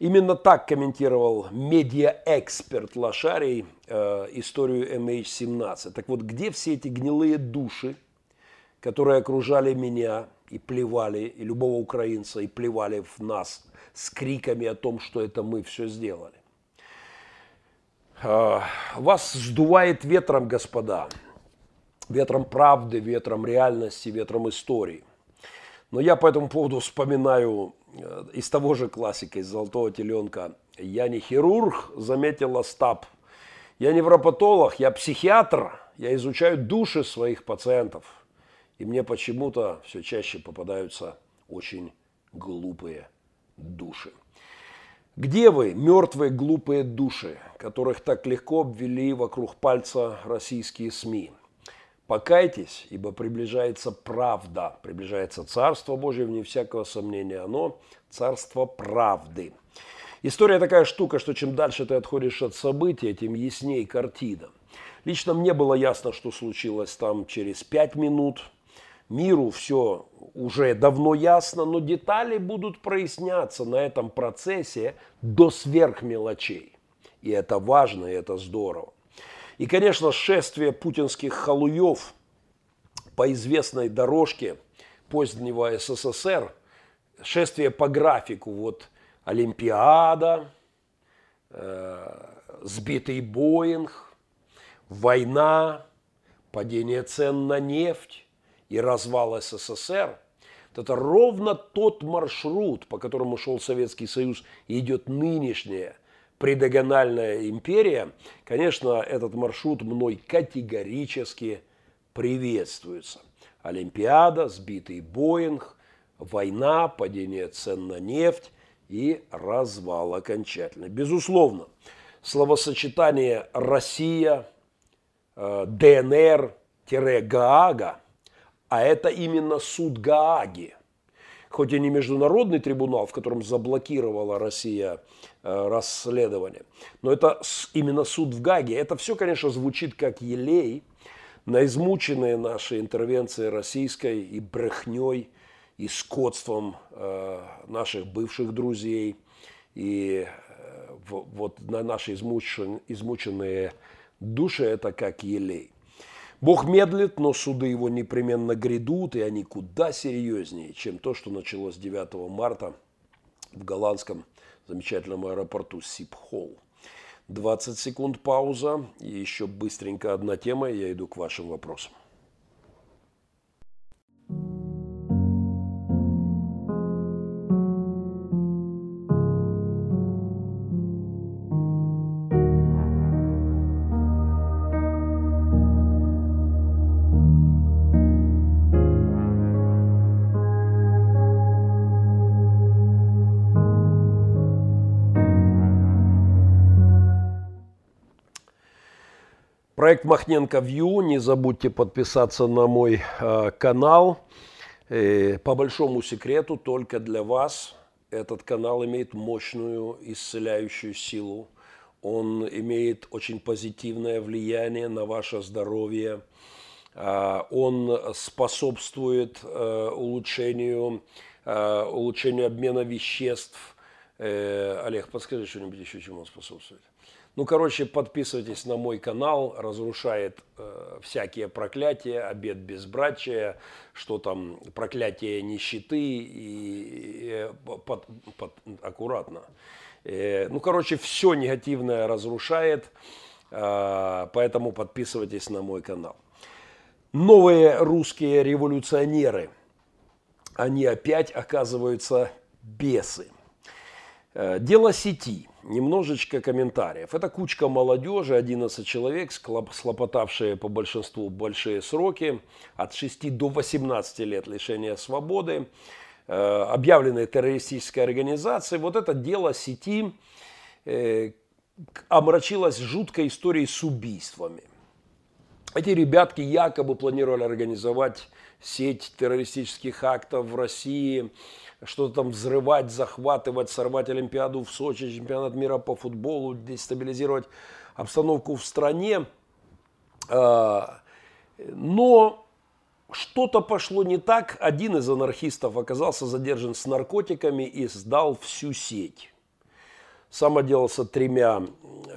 Именно так комментировал медиа-эксперт Лошарий э, историю MH17. Так вот, где все эти гнилые души, которые окружали меня и плевали, и любого украинца, и плевали в нас с криками о том, что это мы все сделали? А, вас сдувает ветром, господа. Ветром правды, ветром реальности, ветром истории. Но я по этому поводу вспоминаю э, из того же классика, из «Золотого теленка». Я не хирург, заметил Остап. Я невропатолог, я психиатр. Я изучаю души своих пациентов. И мне почему-то все чаще попадаются очень глупые души. Где вы, мертвые глупые души, которых так легко обвели вокруг пальца российские СМИ? Покайтесь, ибо приближается правда, приближается Царство Божье, вне всякого сомнения, оно Царство правды. История такая штука, что чем дальше ты отходишь от события, тем яснее картина. Лично мне было ясно, что случилось там через пять минут. Миру все уже давно ясно, но детали будут проясняться на этом процессе до сверхмелочей. И это важно, и это здорово. И, конечно, шествие путинских халуев по известной дорожке позднего СССР, шествие по графику, вот Олимпиада, э, сбитый Боинг, война, падение цен на нефть, и развал СССР, это ровно тот маршрут, по которому шел Советский Союз и идет нынешняя предогональная империя, конечно, этот маршрут мной категорически приветствуется. Олимпиада, сбитый Боинг, война, падение цен на нефть и развал окончательно. Безусловно, словосочетание «Россия», э, «ДНР-Гаага» а это именно суд Гааги. Хоть и не международный трибунал, в котором заблокировала Россия расследование, но это именно суд в Гаге. Это все, конечно, звучит как елей на измученные наши интервенции российской и брехней, и скотством э, наших бывших друзей, и э, вот на наши измученные души это как елей. Бог медлит, но суды его непременно грядут, и они куда серьезнее, чем то, что началось 9 марта в голландском замечательном аэропорту Сипхол. 20 секунд пауза, и еще быстренько одна тема, и я иду к вашим вопросам. Проект Махненко Вью. Не забудьте подписаться на мой э, канал. И, по большому секрету, только для вас этот канал имеет мощную исцеляющую силу. Он имеет очень позитивное влияние на ваше здоровье. Э, он способствует э, улучшению, э, улучшению обмена веществ. Э, Олег, подскажи что-нибудь еще, чему он способствует? Ну, короче, подписывайтесь на мой канал, разрушает э, всякие проклятия, обед безбрачия, что там проклятие нищеты и, и под, под, аккуратно. Э, ну, короче, все негативное разрушает, э, поэтому подписывайтесь на мой канал. новые русские революционеры, они опять оказываются бесы. Э, дело сети. Немножечко комментариев. Это кучка молодежи, 11 человек, слопотавшие по большинству большие сроки, от 6 до 18 лет лишения свободы, э, объявленные террористической организацией. Вот это дело сети э, омрачилось жуткой историей с убийствами. Эти ребятки якобы планировали организовать сеть террористических актов в России, что-то там взрывать, захватывать, сорвать Олимпиаду в Сочи, чемпионат мира по футболу, дестабилизировать обстановку в стране. А, но что-то пошло не так. Один из анархистов оказался задержан с наркотиками и сдал всю сеть. Сам отделался тремя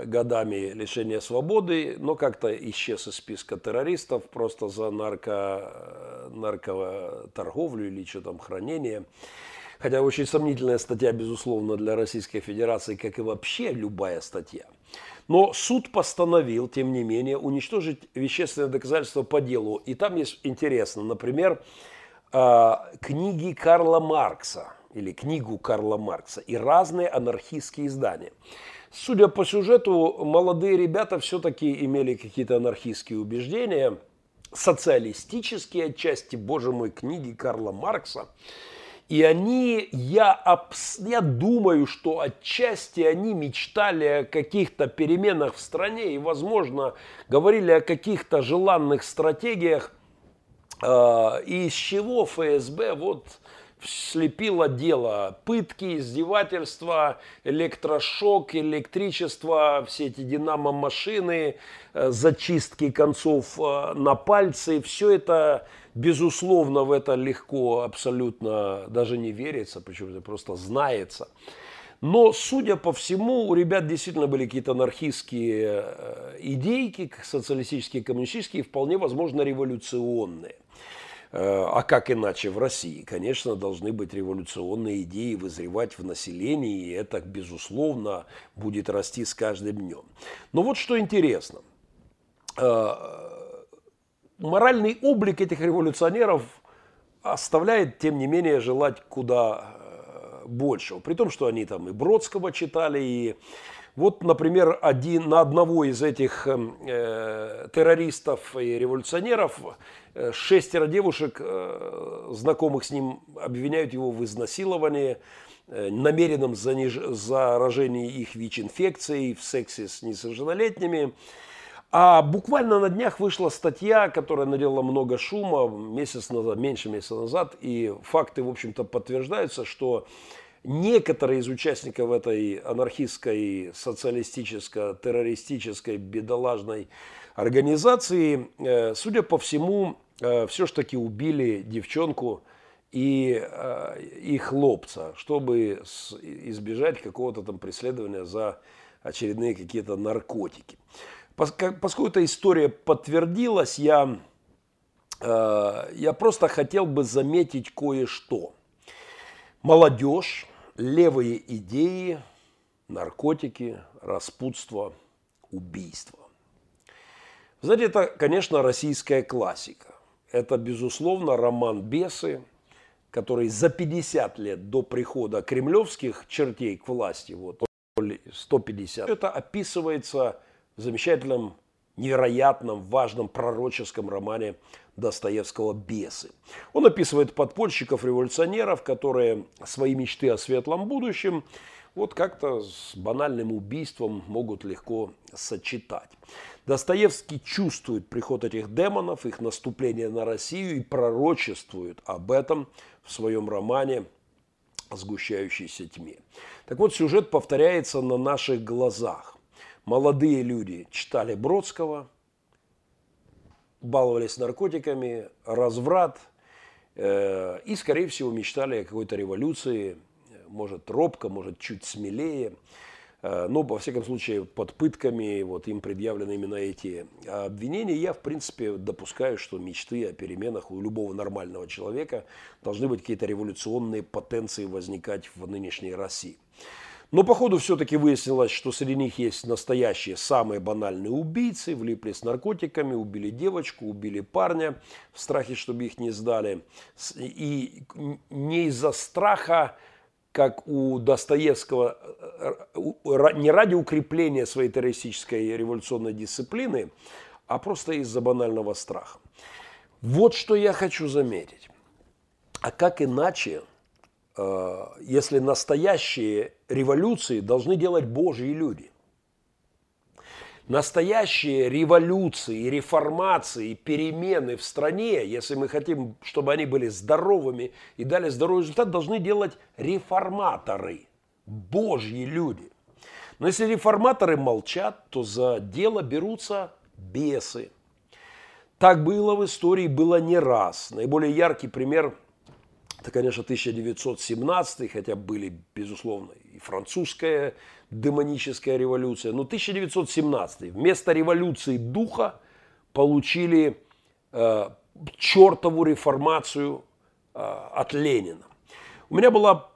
годами лишения свободы, но как-то исчез из списка террористов просто за нарко, наркоторговлю или что там, хранение. Хотя очень сомнительная статья, безусловно, для Российской Федерации, как и вообще любая статья. Но суд постановил, тем не менее, уничтожить вещественное доказательство по делу. И там есть интересно, например, а, книги Карла Маркса – или книгу Карла Маркса и разные анархистские издания. Судя по сюжету, молодые ребята все-таки имели какие-то анархистские убеждения, социалистические отчасти, боже мой, книги Карла Маркса. И они, я, я думаю, что отчасти они мечтали о каких-то переменах в стране и, возможно, говорили о каких-то желанных стратегиях, э, из чего ФСБ вот слепило дело. Пытки, издевательства, электрошок, электричество, все эти динамо-машины, э, зачистки концов э, на пальцы. Все это, безусловно, в это легко абсолютно даже не верится, почему это просто знается. Но, судя по всему, у ребят действительно были какие-то анархистские э, идейки, социалистические, коммунистические, вполне возможно революционные. Э, а как иначе в России? Конечно, должны быть революционные идеи вызревать в населении, и это, безусловно, будет расти с каждым днем. Но вот что интересно. Моральный облик этих революционеров оставляет, тем не менее, желать куда э, большего. При том, что они там и Бродского читали, и вот, например, один, на одного из этих эм, э, террористов и революционеров э, шестеро девушек, э, знакомых с ним, обвиняют его в изнасиловании, э, намеренном заниж... заражении их ВИЧ-инфекцией, в сексе с несовершеннолетними. А буквально на днях вышла статья, которая наделала много шума месяц назад, меньше месяца назад, и факты, в общем-то, подтверждаются, что некоторые из участников этой анархистской, социалистической, террористической, бедолажной организации, э, судя по всему, э, все-таки убили девчонку и, э, и хлопца, чтобы избежать какого-то там преследования за очередные какие-то наркотики. Поскольку эта история подтвердилась, я, я просто хотел бы заметить кое-что. Молодежь, левые идеи, наркотики, распутство, убийство. Знаете, это, конечно, российская классика. Это, безусловно, роман «Бесы», который за 50 лет до прихода кремлевских чертей к власти, вот 150, это описывается в замечательном, невероятном, важном пророческом романе Достоевского «Бесы». Он описывает подпольщиков-революционеров, которые свои мечты о светлом будущем вот как-то с банальным убийством могут легко сочетать. Достоевский чувствует приход этих демонов, их наступление на Россию и пророчествует об этом в своем романе о сгущающейся тьме. Так вот, сюжет повторяется на наших глазах. Молодые люди читали Бродского, баловались наркотиками, разврат э, и, скорее всего, мечтали о какой-то революции, может, робко, может, чуть смелее. Э, но, во всяком случае, под пытками вот, им предъявлены именно эти обвинения. Я, в принципе, допускаю, что мечты о переменах у любого нормального человека должны быть какие-то революционные потенции возникать в нынешней России. Но походу все-таки выяснилось, что среди них есть настоящие самые банальные убийцы, влипли с наркотиками, убили девочку, убили парня в страхе, чтобы их не сдали. И не из-за страха, как у Достоевского, э, не ради укрепления своей террористической революционной дисциплины, а просто из-за банального страха. Вот что я хочу заметить. А как иначе Э, если настоящие революции должны делать Божьи люди. Настоящие революции, реформации, перемены в стране, если мы хотим, чтобы они были здоровыми и дали здоровый результат, должны делать реформаторы, Божьи люди. Но если реформаторы молчат, то за дело берутся бесы. Так было в истории, было не раз. Наиболее яркий пример это, конечно, 1917, хотя были, безусловно, и французская демоническая революция. Но 1917 вместо революции духа получили э, чертову реформацию э, от Ленина. У меня была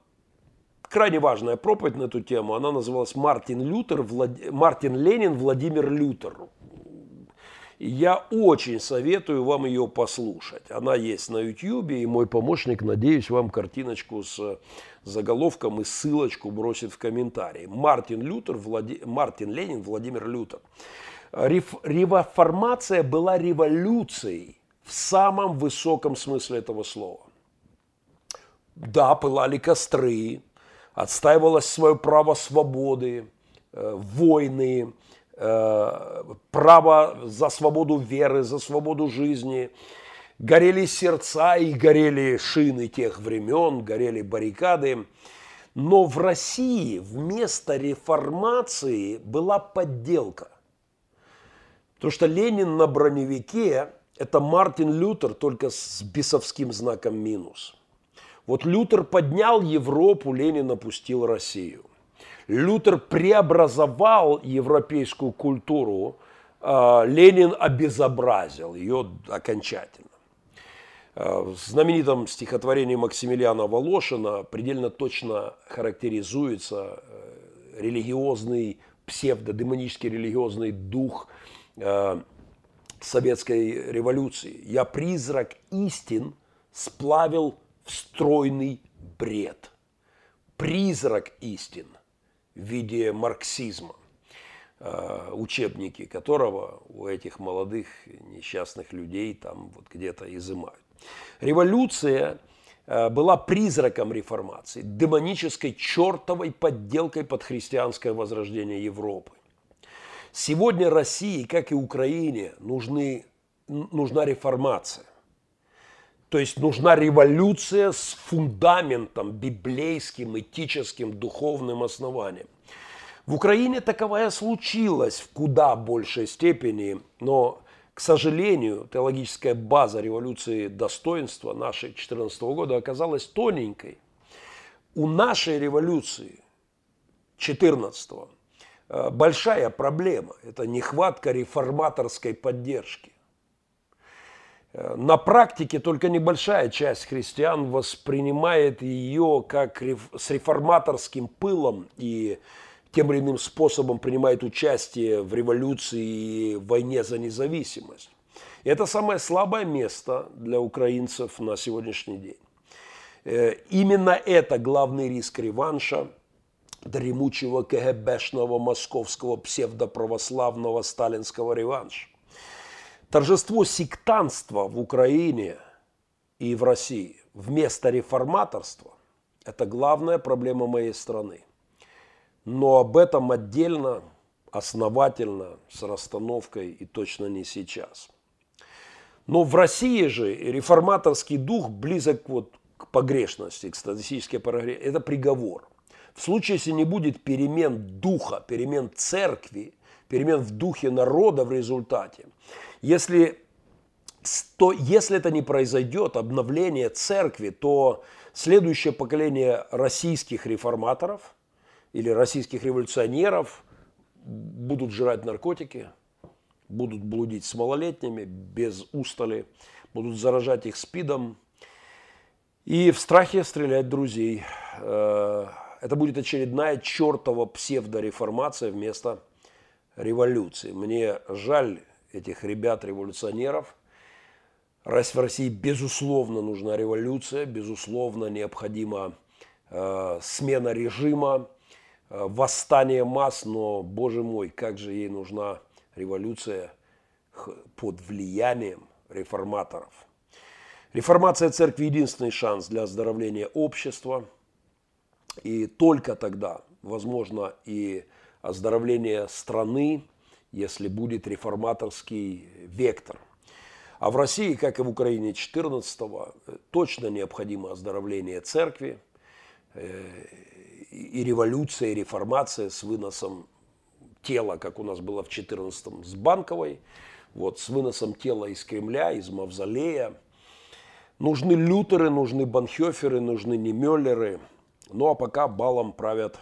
крайне важная проповедь на эту тему. Она называлась «Мартин, Лютер, Влад... Мартин Ленин, Владимир Лютер». Я очень советую вам ее послушать. Она есть на YouTube, и мой помощник, надеюсь, вам картиночку с заголовком и ссылочку бросит в комментарии. Мартин Лютер, Влади... Мартин Ленин, Владимир Лютер. Реф... Реформация была революцией в самом высоком смысле этого слова. Да, пылали костры, отстаивалось свое право свободы, э, войны, Э, право за свободу веры, за свободу жизни. Горели сердца и горели шины тех времен, горели баррикады. Но в России вместо реформации была подделка. Потому что Ленин на броневике – это Мартин Лютер, только с бесовским знаком минус. Вот Лютер поднял Европу, Ленин опустил Россию. Лютер преобразовал европейскую культуру, а, Ленин обезобразил ее окончательно. А, в знаменитом стихотворении Максимилиана Волошина предельно точно характеризуется э, религиозный, псевдодемонический религиозный дух э, советской революции. «Я призрак истин сплавил в стройный бред». Призрак истин в виде марксизма, э, учебники которого у этих молодых несчастных людей там вот где-то изымают. Революция э, была призраком реформации, демонической чертовой подделкой под христианское возрождение Европы. Сегодня России, как и Украине, нужны, нужна реформация. То есть нужна революция с фундаментом библейским, этическим, духовным основанием. В Украине таковая случилась в куда большей степени, но, к сожалению, теологическая база революции достоинства нашей 2014 года оказалась тоненькой. У нашей революции 14 э, большая проблема – это нехватка реформаторской поддержки. Э, на практике только небольшая часть христиан воспринимает ее как с реформаторским пылом и тем или иным способом принимает участие в революции и войне за независимость. И это самое слабое место для украинцев на сегодняшний день. Э, именно это главный риск реванша дремучего КГБшного московского псевдоправославного сталинского реванша. Торжество сектанства в Украине и в России вместо реформаторства – это главная проблема моей страны. Но об этом отдельно, основательно, с расстановкой и точно не сейчас. Но в России же реформаторский дух близок вот к погрешности, к статистической погрешности. Это приговор. В случае, если не будет перемен духа, перемен церкви, перемен в духе народа в результате, если, то, если это не произойдет, обновление церкви, то следующее поколение российских реформаторов или российских революционеров будут жрать наркотики, будут блудить с малолетними без устали, будут заражать их спидом и в страхе стрелять друзей. Э, это будет очередная чертова псевдореформация вместо революции. Мне жаль этих ребят-революционеров. Раз в России, безусловно, нужна революция, безусловно, необходима э, смена режима, э, восстание масс, но, боже мой, как же ей нужна революция под влиянием реформаторов. Реформация церкви – единственный шанс для оздоровления общества, и только тогда возможно и оздоровление страны, если будет реформаторский вектор. А в России, как и в Украине 14-го, точно необходимо оздоровление церкви э, и революция, и реформация с выносом тела, как у нас было в 14-м с Банковой, вот, с выносом тела из Кремля, из Мавзолея. Нужны лютеры, нужны банхёферы, нужны немеллеры. Ну а пока балом правят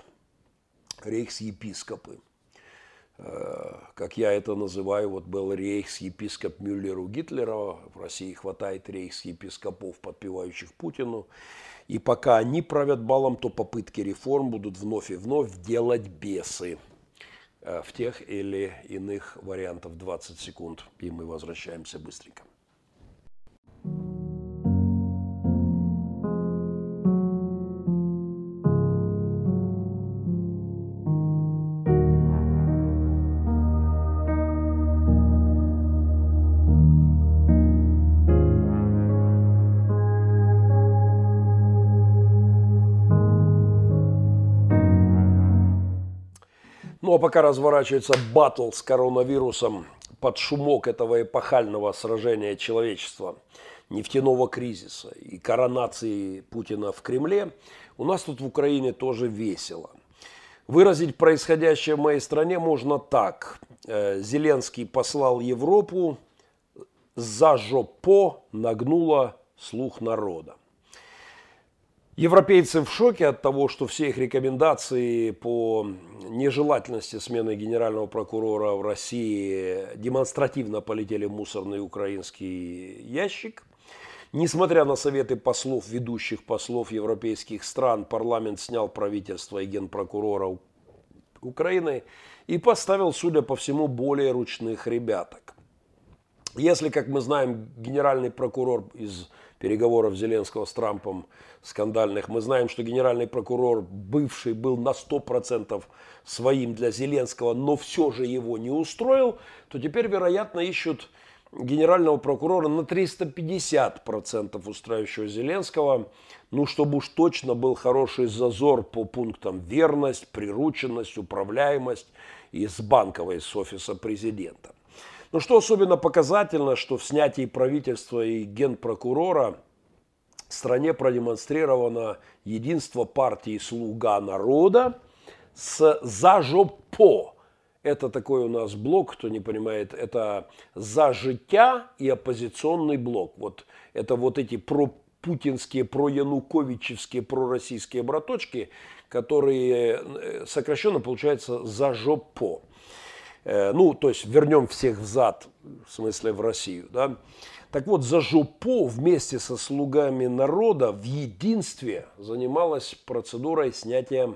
рейхс-епископы. Э, как я это называю, вот был рейхс-епископ Мюллер у Гитлера, в России хватает рейхс-епископов, подпевающих Путину. И пока они правят балом, то попытки реформ будут вновь и вновь делать бесы э, в тех или иных вариантах 20 секунд. И мы возвращаемся быстренько. Ну а пока разворачивается батл с коронавирусом под шумок этого эпохального сражения человечества, нефтяного кризиса и коронации Путина в Кремле, у нас тут в Украине тоже весело. Выразить происходящее в моей стране можно так. Э, Зеленский послал Европу, за жопо нагнула слух народа. Европейцы в шоке от того, что все их рекомендации по нежелательности смены генерального прокурора в России демонстративно полетели в мусорный украинский ящик. Несмотря на советы послов, ведущих послов европейских стран, парламент снял правительство и генпрокурора Украины и поставил, судя по всему, более ручных ребяток. Если, как мы знаем, генеральный прокурор из переговоров Зеленского с Трампом скандальных, мы знаем, что генеральный прокурор бывший был на 100% своим для Зеленского, но все же его не устроил, то теперь, вероятно, ищут генерального прокурора на 350% устраивающего Зеленского, ну, чтобы уж точно был хороший зазор по пунктам верность, прирученность, управляемость из банковой, с офиса президента. Но что особенно показательно, что в снятии правительства и генпрокурора стране продемонстрировано единство партии «Слуга народа» с «Зажопо». Это такой у нас блок, кто не понимает, это «За життя» и оппозиционный блок. Вот это вот эти про путинские, проянуковичевские, пророссийские браточки, которые э, сокращенно получается «За жопо». Э, ну, то есть вернем всех взад, в смысле в Россию, да. Так вот, за жопу вместе со слугами народа в единстве занималась процедурой снятия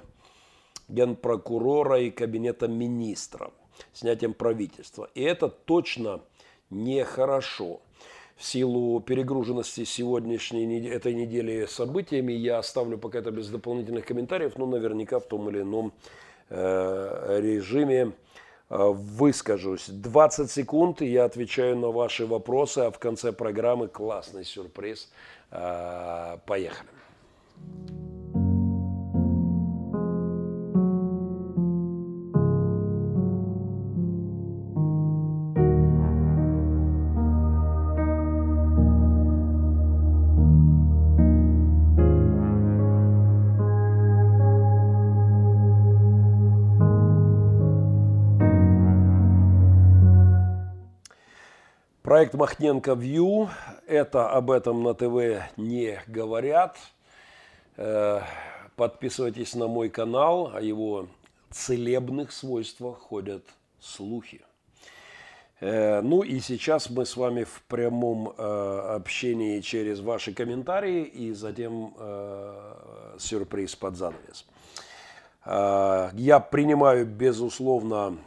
генпрокурора и кабинета министра, снятием правительства. И это точно нехорошо. В силу перегруженности сегодняшней этой недели событиями я оставлю пока это без дополнительных комментариев, но наверняка в том или ином э, режиме выскажусь. 20 секунд, и я отвечаю на ваши вопросы, а в конце программы классный сюрприз. Э, поехали. Проект Махненко Вью. Это об этом на ТВ не говорят. Э, подписывайтесь на мой канал. О его целебных свойствах ходят слухи. Э, ну и сейчас мы с вами в прямом э, общении через ваши комментарии и затем сюрприз под занавес. Я принимаю, безусловно,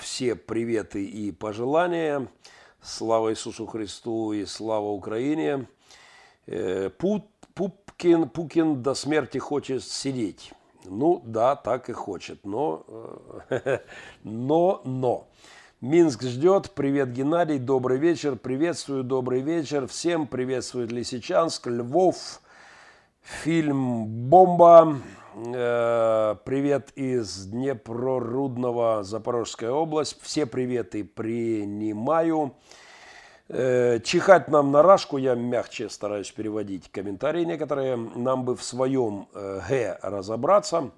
все приветы и пожелания. Слава Иисусу Христу и слава Украине. Э, Пупкин, Пукин до смерти хочет сидеть. Ну да, так и хочет, но, но, но. Минск ждет. Привет, Геннадий. Добрый вечер. Приветствую, добрый вечер. Всем приветствует Лисичанск, Львов. Фильм «Бомба». Э, привет из Днепрорудного, Запорожская область. Все приветы принимаю. Э, чихать нам на рашку, я мягче стараюсь переводить комментарии некоторые. Нам бы в своем э, «г» разобраться.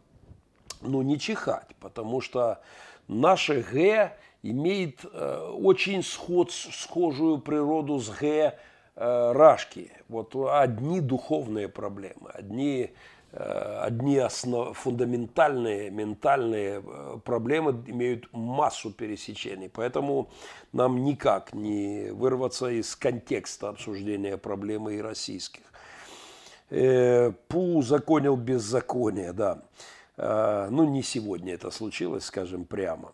Ну, не чихать, потому что наше «г» имеет очень сход, схожую природу с «г» рашки. Вот одни духовные проблемы, одни Э, одни основ, фундаментальные ментальные э, проблемы имеют массу пересечений. Поэтому нам никак не вырваться из контекста обсуждения проблемы и российских. Э, Пу законил беззаконие, да. Ну, не сегодня это случилось, скажем прямо.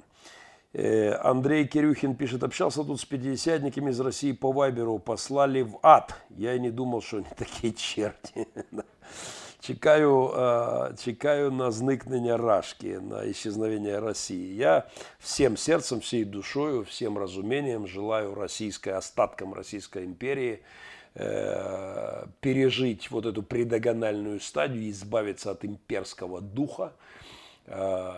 Андрей Кирюхин пишет, общался тут с пятидесятниками из России по Вайберу, послали в ад. Я и не думал, что они такие черти. чекаю, э, чекаю на зникнення Рашки, на исчезновение России. Я всем сердцем, всей душою, всем разумением желаю российской, остаткам Российской империи э, пережить вот эту предогональную стадию, избавиться от имперского духа, э,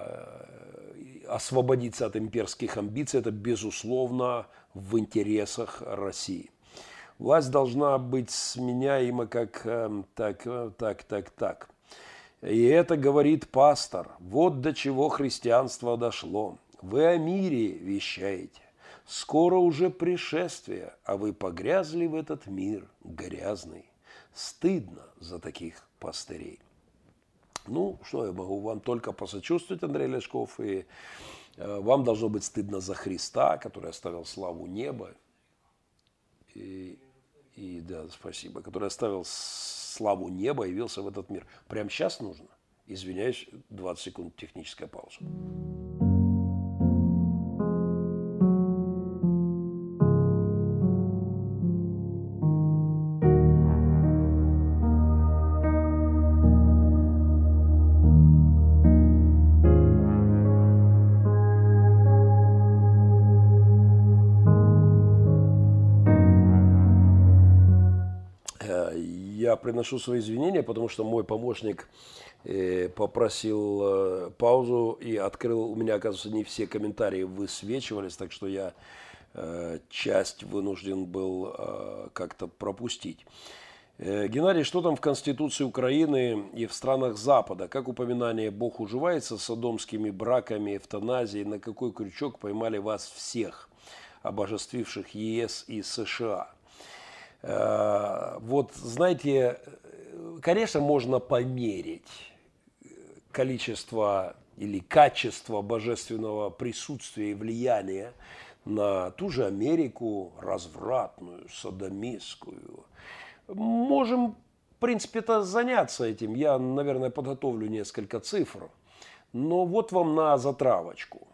освободиться от имперских амбиций. Это, безусловно, в интересах России. Власть должна быть сменяема как эм, так, э, так, так, так. И это говорит пастор. Вот до чего христианство дошло. Вы о мире вещаете. Скоро уже пришествие, а вы погрязли в этот мир грязный. Стыдно за таких пастырей. Ну, что я могу вам только посочувствовать, Андрей Лешков, и э, вам должно быть стыдно за Христа, который оставил славу неба. И, и да, спасибо, который оставил славу неба явился в этот мир. Прямо сейчас нужно? Извиняюсь, 20 секунд техническая пауза. Приношу свои извинения, потому что мой помощник э, попросил э, паузу и открыл. У меня, оказывается, не все комментарии высвечивались, так что я э, часть вынужден был как-то пропустить. Геннадий, что там в Конституции Украины и в странах Запада? Как упоминание «Бог уживается» с садомскими браками, эвтаназией? На какой крючок поймали вас всех, обожествивших ЕС и США? Э, вот, знаете, конечно, можно померить количество или качество божественного присутствия и влияния на ту же Америку, развратную, садомистскую. Можем, в принципе, то заняться этим. Я, наверное, подготовлю несколько цифр. Но вот вам на затравочку.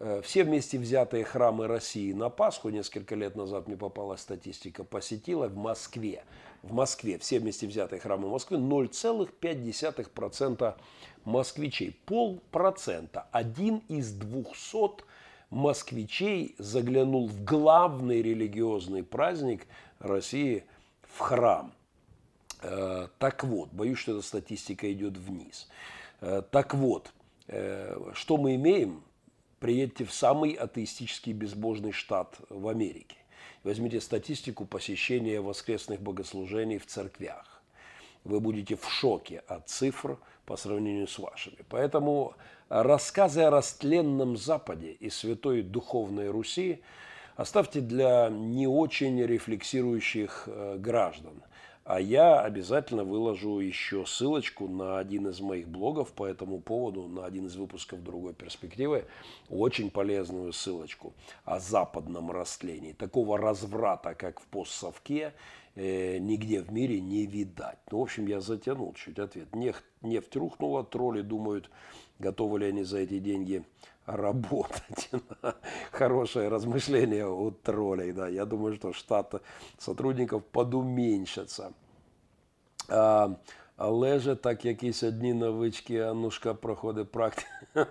Э, все вместе взятые храмы России на Пасху, несколько лет назад мне попалась статистика, посетила в Москве. В Москве, все вместе взятые храмы Москвы, 0,5% москвичей. Полпроцента. Один из двухсот москвичей заглянул в главный религиозный праздник России в храм. Э, так вот, боюсь, что эта статистика идет вниз. Э, так вот, что мы имеем? Приедьте в самый атеистический безбожный штат в Америке. Возьмите статистику посещения воскресных богослужений в церквях. Вы будете в шоке от цифр по сравнению с вашими. Поэтому рассказы о растленном Западе и святой духовной Руси оставьте для не очень рефлексирующих э, граждан. А я обязательно выложу еще ссылочку на один из моих блогов по этому поводу, на один из выпусков другой перспективы. Очень полезную ссылочку о западном растлении. Такого разврата, как в постсовке, э, нигде в мире не видать. Ну, в общем, я затянул чуть ответ. Нефть, нефть рухнула, тролли думают, готовы ли они за эти деньги работать. Хорошее размышление у троллей. Да. Я думаю, что штат сотрудников подуменьшится. А, але так якісь одні новички, Анушка проходить практику.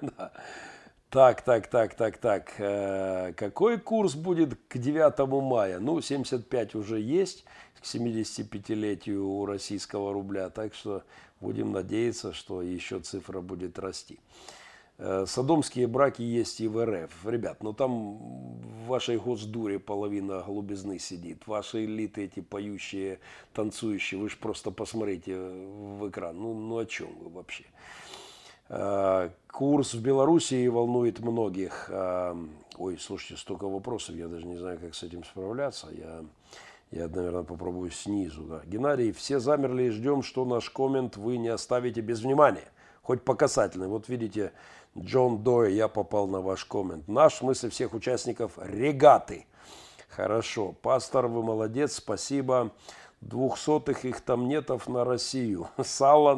Так, так, так, так, так. Э, какой курс будет к 9 мая? Ну, 75 уже есть к 75-летию у российского рубля, так что будем надеяться, что еще цифра будет расти. Э, содомские браки есть и в РФ. Ребят, ну там в вашей госдуре половина голубизны сидит. Ваши элиты эти поющие, танцующие, вы же просто посмотрите в экран. Ну, ну о чем вы вообще? Э, курс в Белоруссии волнует многих. Э, ой, слушайте, столько вопросов, я даже не знаю, как с этим справляться. Я, я наверное, попробую снизу. Да. Геннадий, все замерли и ждем, что наш коммент вы не оставите без внимания. Хоть по касательной. Вот видите, Джон Дой, я попал на ваш коммент. Наш, в смысле всех участников, регаты. Хорошо. Пастор, вы молодец, спасибо. Двухсотых их там нетов на Россию. Сало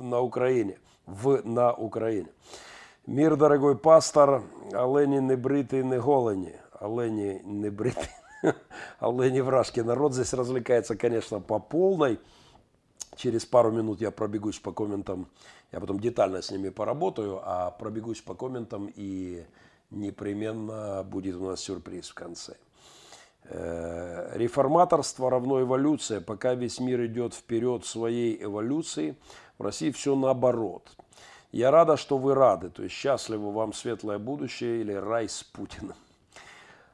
на Украине в, на Украине. Мир, дорогой пастор, олені не бриті, не голені. Олені не бриті, олені вражки. Народ здесь развлекается, конечно, по полной. Через пару минут я пробегусь по комментам. я потом детально с ними поработаю, а пробегусь по комментам и непременно будет у нас сюрприз в конце. Э, реформаторство равно эволюция. Пока весь мир идет вперед своей эволюции, в России все наоборот. Я рада, что вы рады, то есть счастливо вам светлое будущее или рай с Путиным.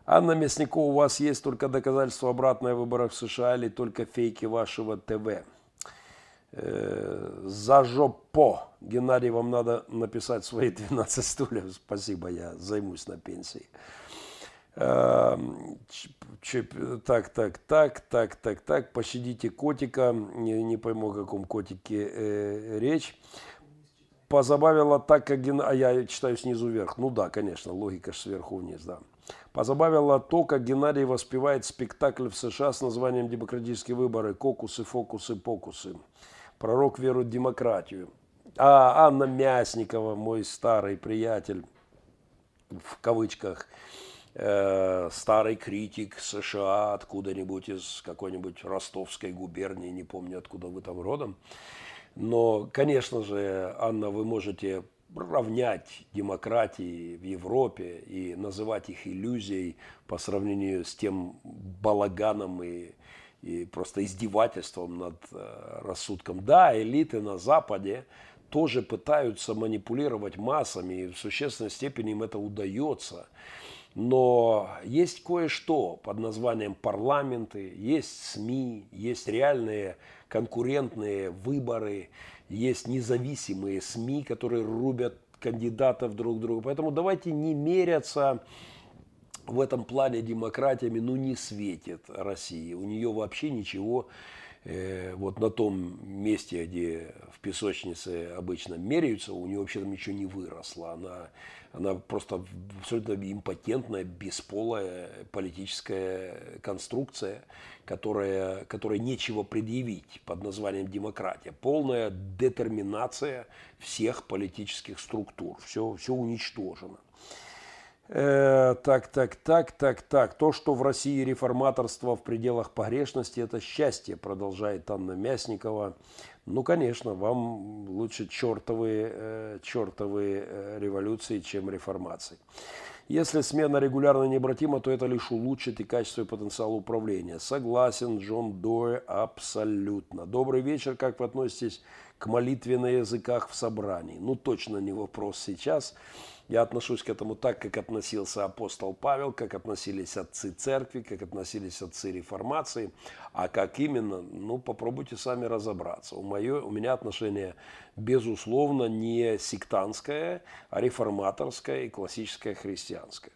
Анна Мясникова, у вас есть только доказательства обратной выборов в США или только фейки вашего ТВ? Э, за жопо. Геннадий, вам надо написать свои 12 стульев. Спасибо, я займусь на пенсии. Эм, так, так, так, так, так, так. Пощадите котика. Не, не пойму, о каком котике э, речь. Позабавило так, как... А я читаю снизу вверх. Ну да, конечно, логика сверху вниз, да. Позабавило то, как Геннадий воспевает спектакль в США с названием «Демократические выборы. Кокусы, фокусы, покусы». Пророк верует в демократию. А Анна Мясникова, мой старый приятель, в кавычках, э, старый критик США откуда-нибудь из какой-нибудь ростовской губернии, не помню, откуда вы там родом. Но, конечно же, Анна, вы можете равнять демократии в Европе и называть их иллюзией по сравнению с тем балаганом и, и просто издевательством над э, рассудком. Да, элиты на Западе тоже пытаются манипулировать массами, и в существенной степени им это удается. Но есть кое-что под названием парламенты, есть СМИ, есть реальные конкурентные выборы, есть независимые СМИ, которые рубят кандидатов друг друга. Поэтому давайте не меряться в этом плане демократиями, ну не светит России. У нее вообще ничего э, вот на том месте, где в песочнице обычно меряются, у нее вообще там ничего не выросло. Она она просто абсолютно импотентная, бесполая политическая конструкция, которая, которой нечего предъявить под названием демократия. Полная детерминация всех политических структур. Все, все уничтожено. Э, так, так, так, так, так. То, что в России реформаторство в пределах погрешности, это счастье, продолжает Анна Мясникова. Ну, конечно, вам лучше чертовые, э, чертовые э, революции, чем реформации. Если смена регулярно необратима, то это лишь улучшит и качество и потенциал управления. Согласен, Джон Дой, абсолютно. Добрый вечер, как вы относитесь к молитве на языках в собрании? Ну, точно не вопрос сейчас. Я отношусь к этому так, как относился апостол Павел, как относились отцы церкви, как относились отцы реформации. А как именно, ну, попробуйте сами разобраться. У, мое, у меня отношение, безусловно, не сектантское, а реформаторское и классическое христианское.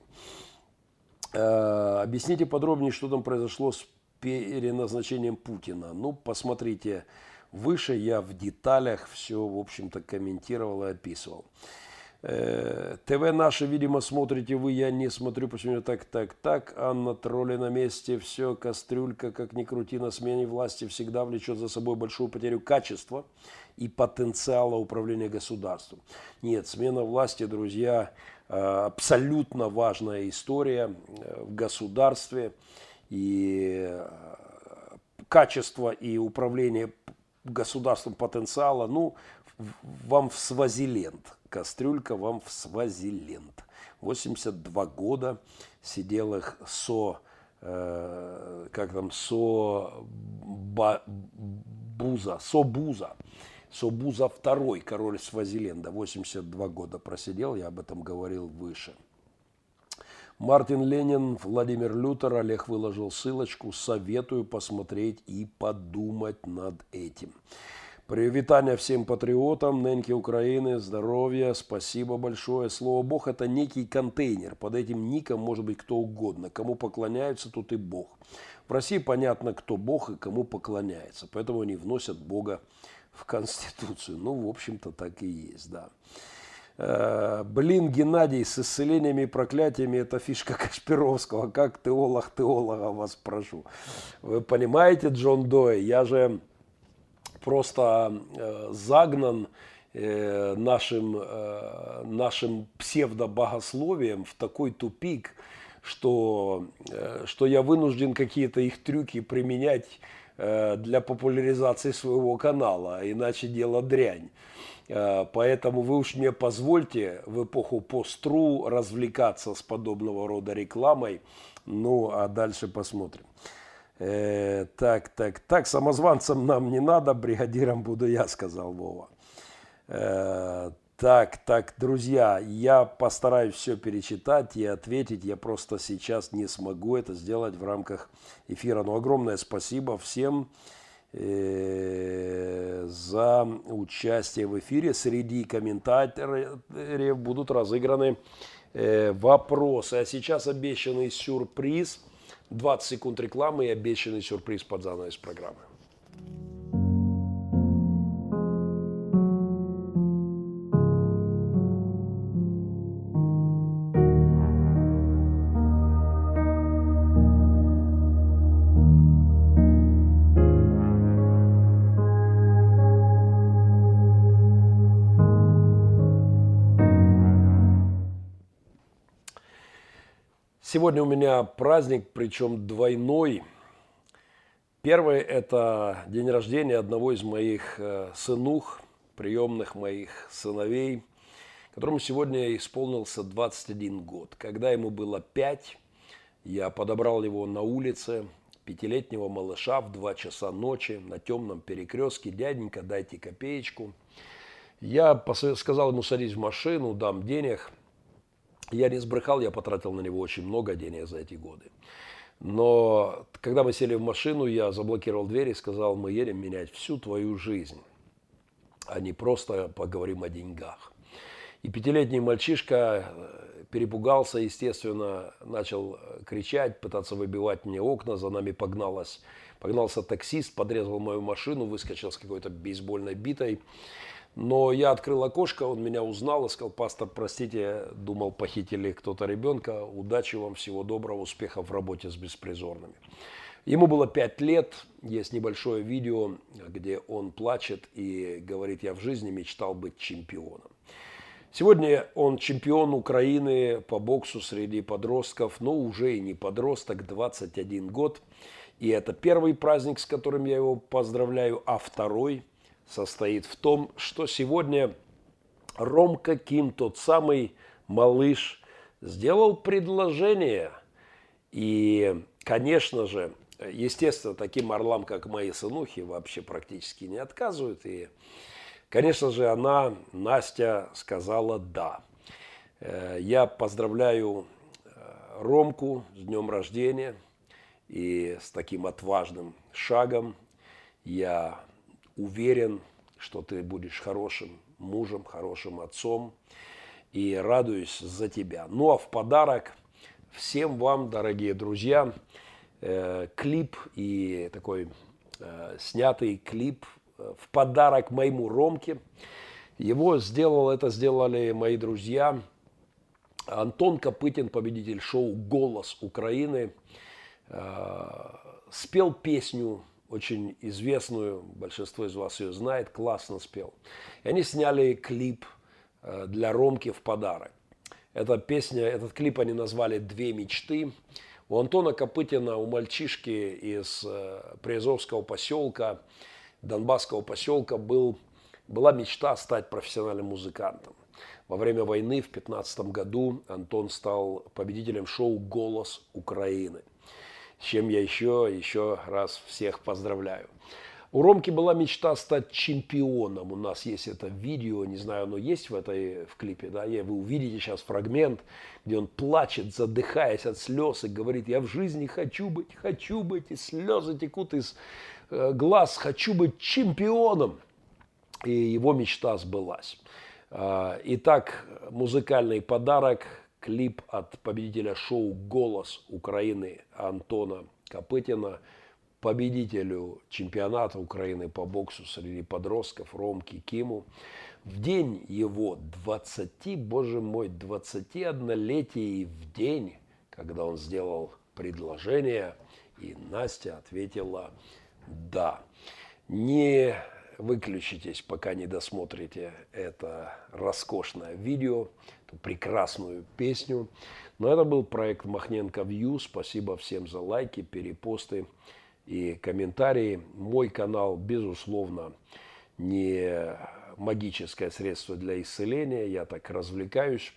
Э, объясните подробнее, что там произошло с переназначением Путина. Ну, посмотрите выше, я в деталях все, в общем-то, комментировал и описывал. Э, ТВ наши, видимо, смотрите вы, я не смотрю, почему так, так, так. Анна, тролли на месте, все, кастрюлька, как ни крути, на смене власти всегда влечет за собой большую потерю качества и потенциала управления государством. Нет, смена власти, друзья, э, абсолютно важная история э, в государстве. И качество и управление государством потенциала, ну, вам в Свазиленд кастрюлька вам в Свазиленд. 82 года сидел их со, э, как там, со ба, Буза, Собуза. Собуза второй король Свазиленда, 82 года просидел, я об этом говорил выше. Мартин Ленин, Владимир Лютер, Олег выложил ссылочку, советую посмотреть и подумать над этим. Привитание всем патриотам, неньки Украины, здоровья, спасибо большое. Слово Бог – это некий контейнер. Под этим ником может быть кто угодно. Кому поклоняются, тут и Бог. В России понятно, кто Бог и кому поклоняется. Поэтому они вносят Бога в Конституцию. Ну, в общем-то, так и есть, да. Э, блин, Геннадий, с исцелениями и проклятиями это фишка Кашпировского. Как теолог теолога вас прошу. Вы понимаете, Джон Дой, я же просто э, загнан э, нашим, э, нашим псевдобогословием в такой тупик, что, что я вынужден какие-то их трюки применять для популяризации своего канала, иначе дело дрянь. Поэтому вы уж мне позвольте в эпоху постру развлекаться с подобного рода рекламой. Ну, а дальше посмотрим. Э, так, так, так, самозванцам нам не надо, бригадиром буду я, сказал Вова. Э, так, так, друзья, я постараюсь все перечитать и ответить. Я просто сейчас не смогу это сделать в рамках эфира. Но огромное спасибо всем э, за участие в эфире. Среди комментаторов будут разыграны э, вопросы. А сейчас обещанный сюрприз – 20 секунд рекламы и обещанный сюрприз под занавес программы. Сегодня у меня праздник, причем двойной. Первый – это день рождения одного из моих э, сынух, приемных моих сыновей, которому сегодня исполнился 21 год. Когда ему было 5, я подобрал его на улице, пятилетнего малыша в 2 часа ночи на темном перекрестке. Дяденька, дайте копеечку. Я сказал ему, садись в машину, дам денег – я не сбрехал, я потратил на него очень много денег за эти годы. Но когда мы сели в машину, я заблокировал дверь и сказал, мы едем менять всю твою жизнь, а не просто поговорим о деньгах. И пятилетний мальчишка э, перепугался, естественно, начал кричать, пытаться выбивать мне окна, за нами погналась, погнался таксист, подрезал мою машину, выскочил с какой-то бейсбольной битой. Но я открыл окошко, он меня узнал и сказал, пастор, простите, думал, похитили кто-то ребенка, удачи вам, всего доброго, успехов в работе с беспризорными. Ему было пять лет, есть небольшое видео, где он плачет и говорит, я в жизни мечтал быть чемпионом. Сегодня он чемпион Украины по боксу среди подростков, но уже и не подросток, 21 год. И это первый праздник, с которым я его поздравляю, а второй – состоит в том, что сегодня Ромка Ким, тот самый малыш, сделал предложение. И, конечно же, естественно, таким орлам, как мои сынухи, вообще практически не отказывают. И, конечно же, она, Настя, сказала «да». Э, я поздравляю э, Ромку с днем рождения и с таким отважным шагом. Я уверен, что ты будешь хорошим мужем, хорошим отцом и радуюсь за тебя. Ну а в подарок всем вам, дорогие друзья, э, клип и такой э, снятый клип э, в подарок моему Ромке. Его сделал, это сделали мои друзья. Антон Копытин, победитель шоу «Голос Украины», спел песню очень известную, большинство из вас ее знает, классно спел. И они сняли клип для Ромки в подарок. Эта песня, этот клип они назвали «Две мечты». У Антона Копытина, у мальчишки из э, Приазовского поселка, Донбасского поселка был, была мечта стать профессиональным музыкантом. Во время войны в 2015 году Антон стал победителем шоу «Голос Украины», чем я еще, еще раз всех поздравляю. У Ромки была мечта стать чемпионом. У нас есть это видео, не знаю, оно есть в этой в клипе, да, вы увидите сейчас фрагмент, где он плачет, задыхаясь от слез и говорит, я в жизни хочу быть, хочу быть, и слезы текут из э, глаз, хочу быть чемпионом. И его мечта сбылась. Э, итак, музыкальный подарок, клип от победителя шоу «Голос Украины» Антона Копытина – победителю чемпионата Украины по боксу среди подростков Ромки Киму. В день его 20, боже мой, 21-летий в день, когда он сделал предложение, и Настя ответила «да». Не выключитесь, пока не досмотрите это роскошное видео, эту прекрасную песню. Но это был проект Махненко Вью. Спасибо всем за лайки, перепосты и комментарии. Мой канал, безусловно, не магическое средство для исцеления, я так развлекаюсь,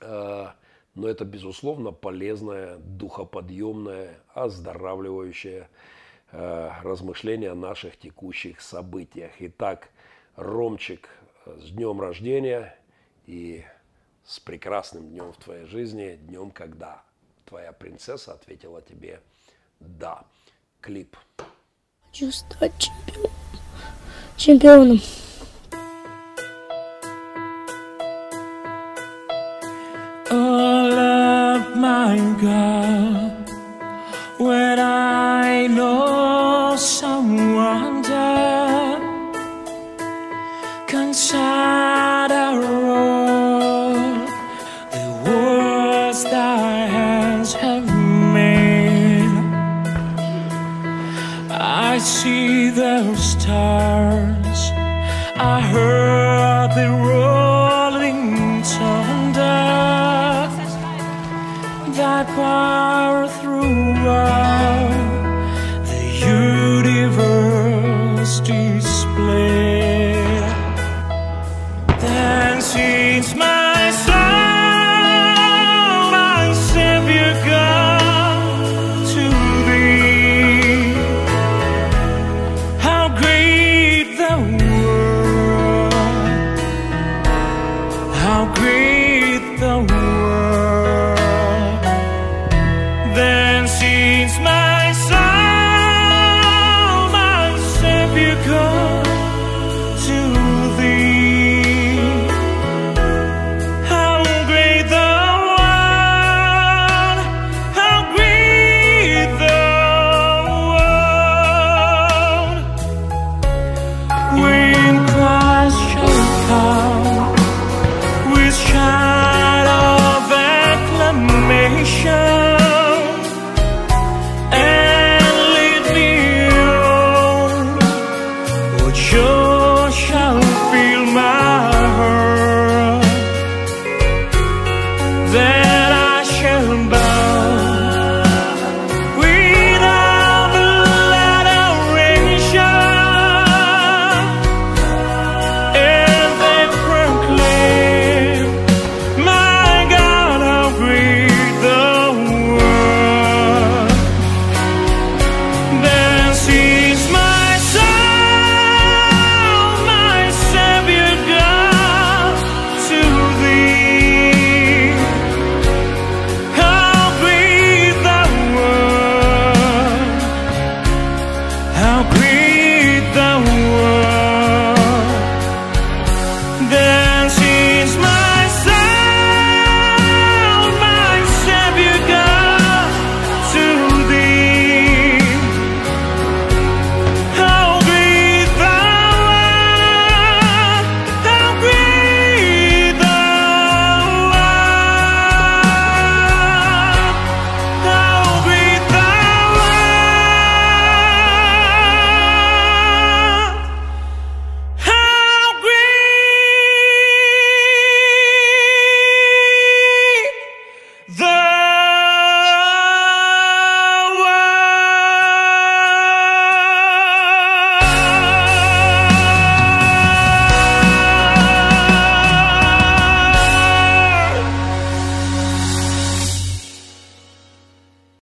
э, но это, безусловно, полезное, духоподъемное, оздоравливающее э, размышление о наших текущих событиях. Итак, Ромчик, с днем рождения и с прекрасным днем в твоей жизни, днем, когда твоя принцесса ответила тебе «да» клип. Хочу стать чемпион. чемпионом. My God, when I know someone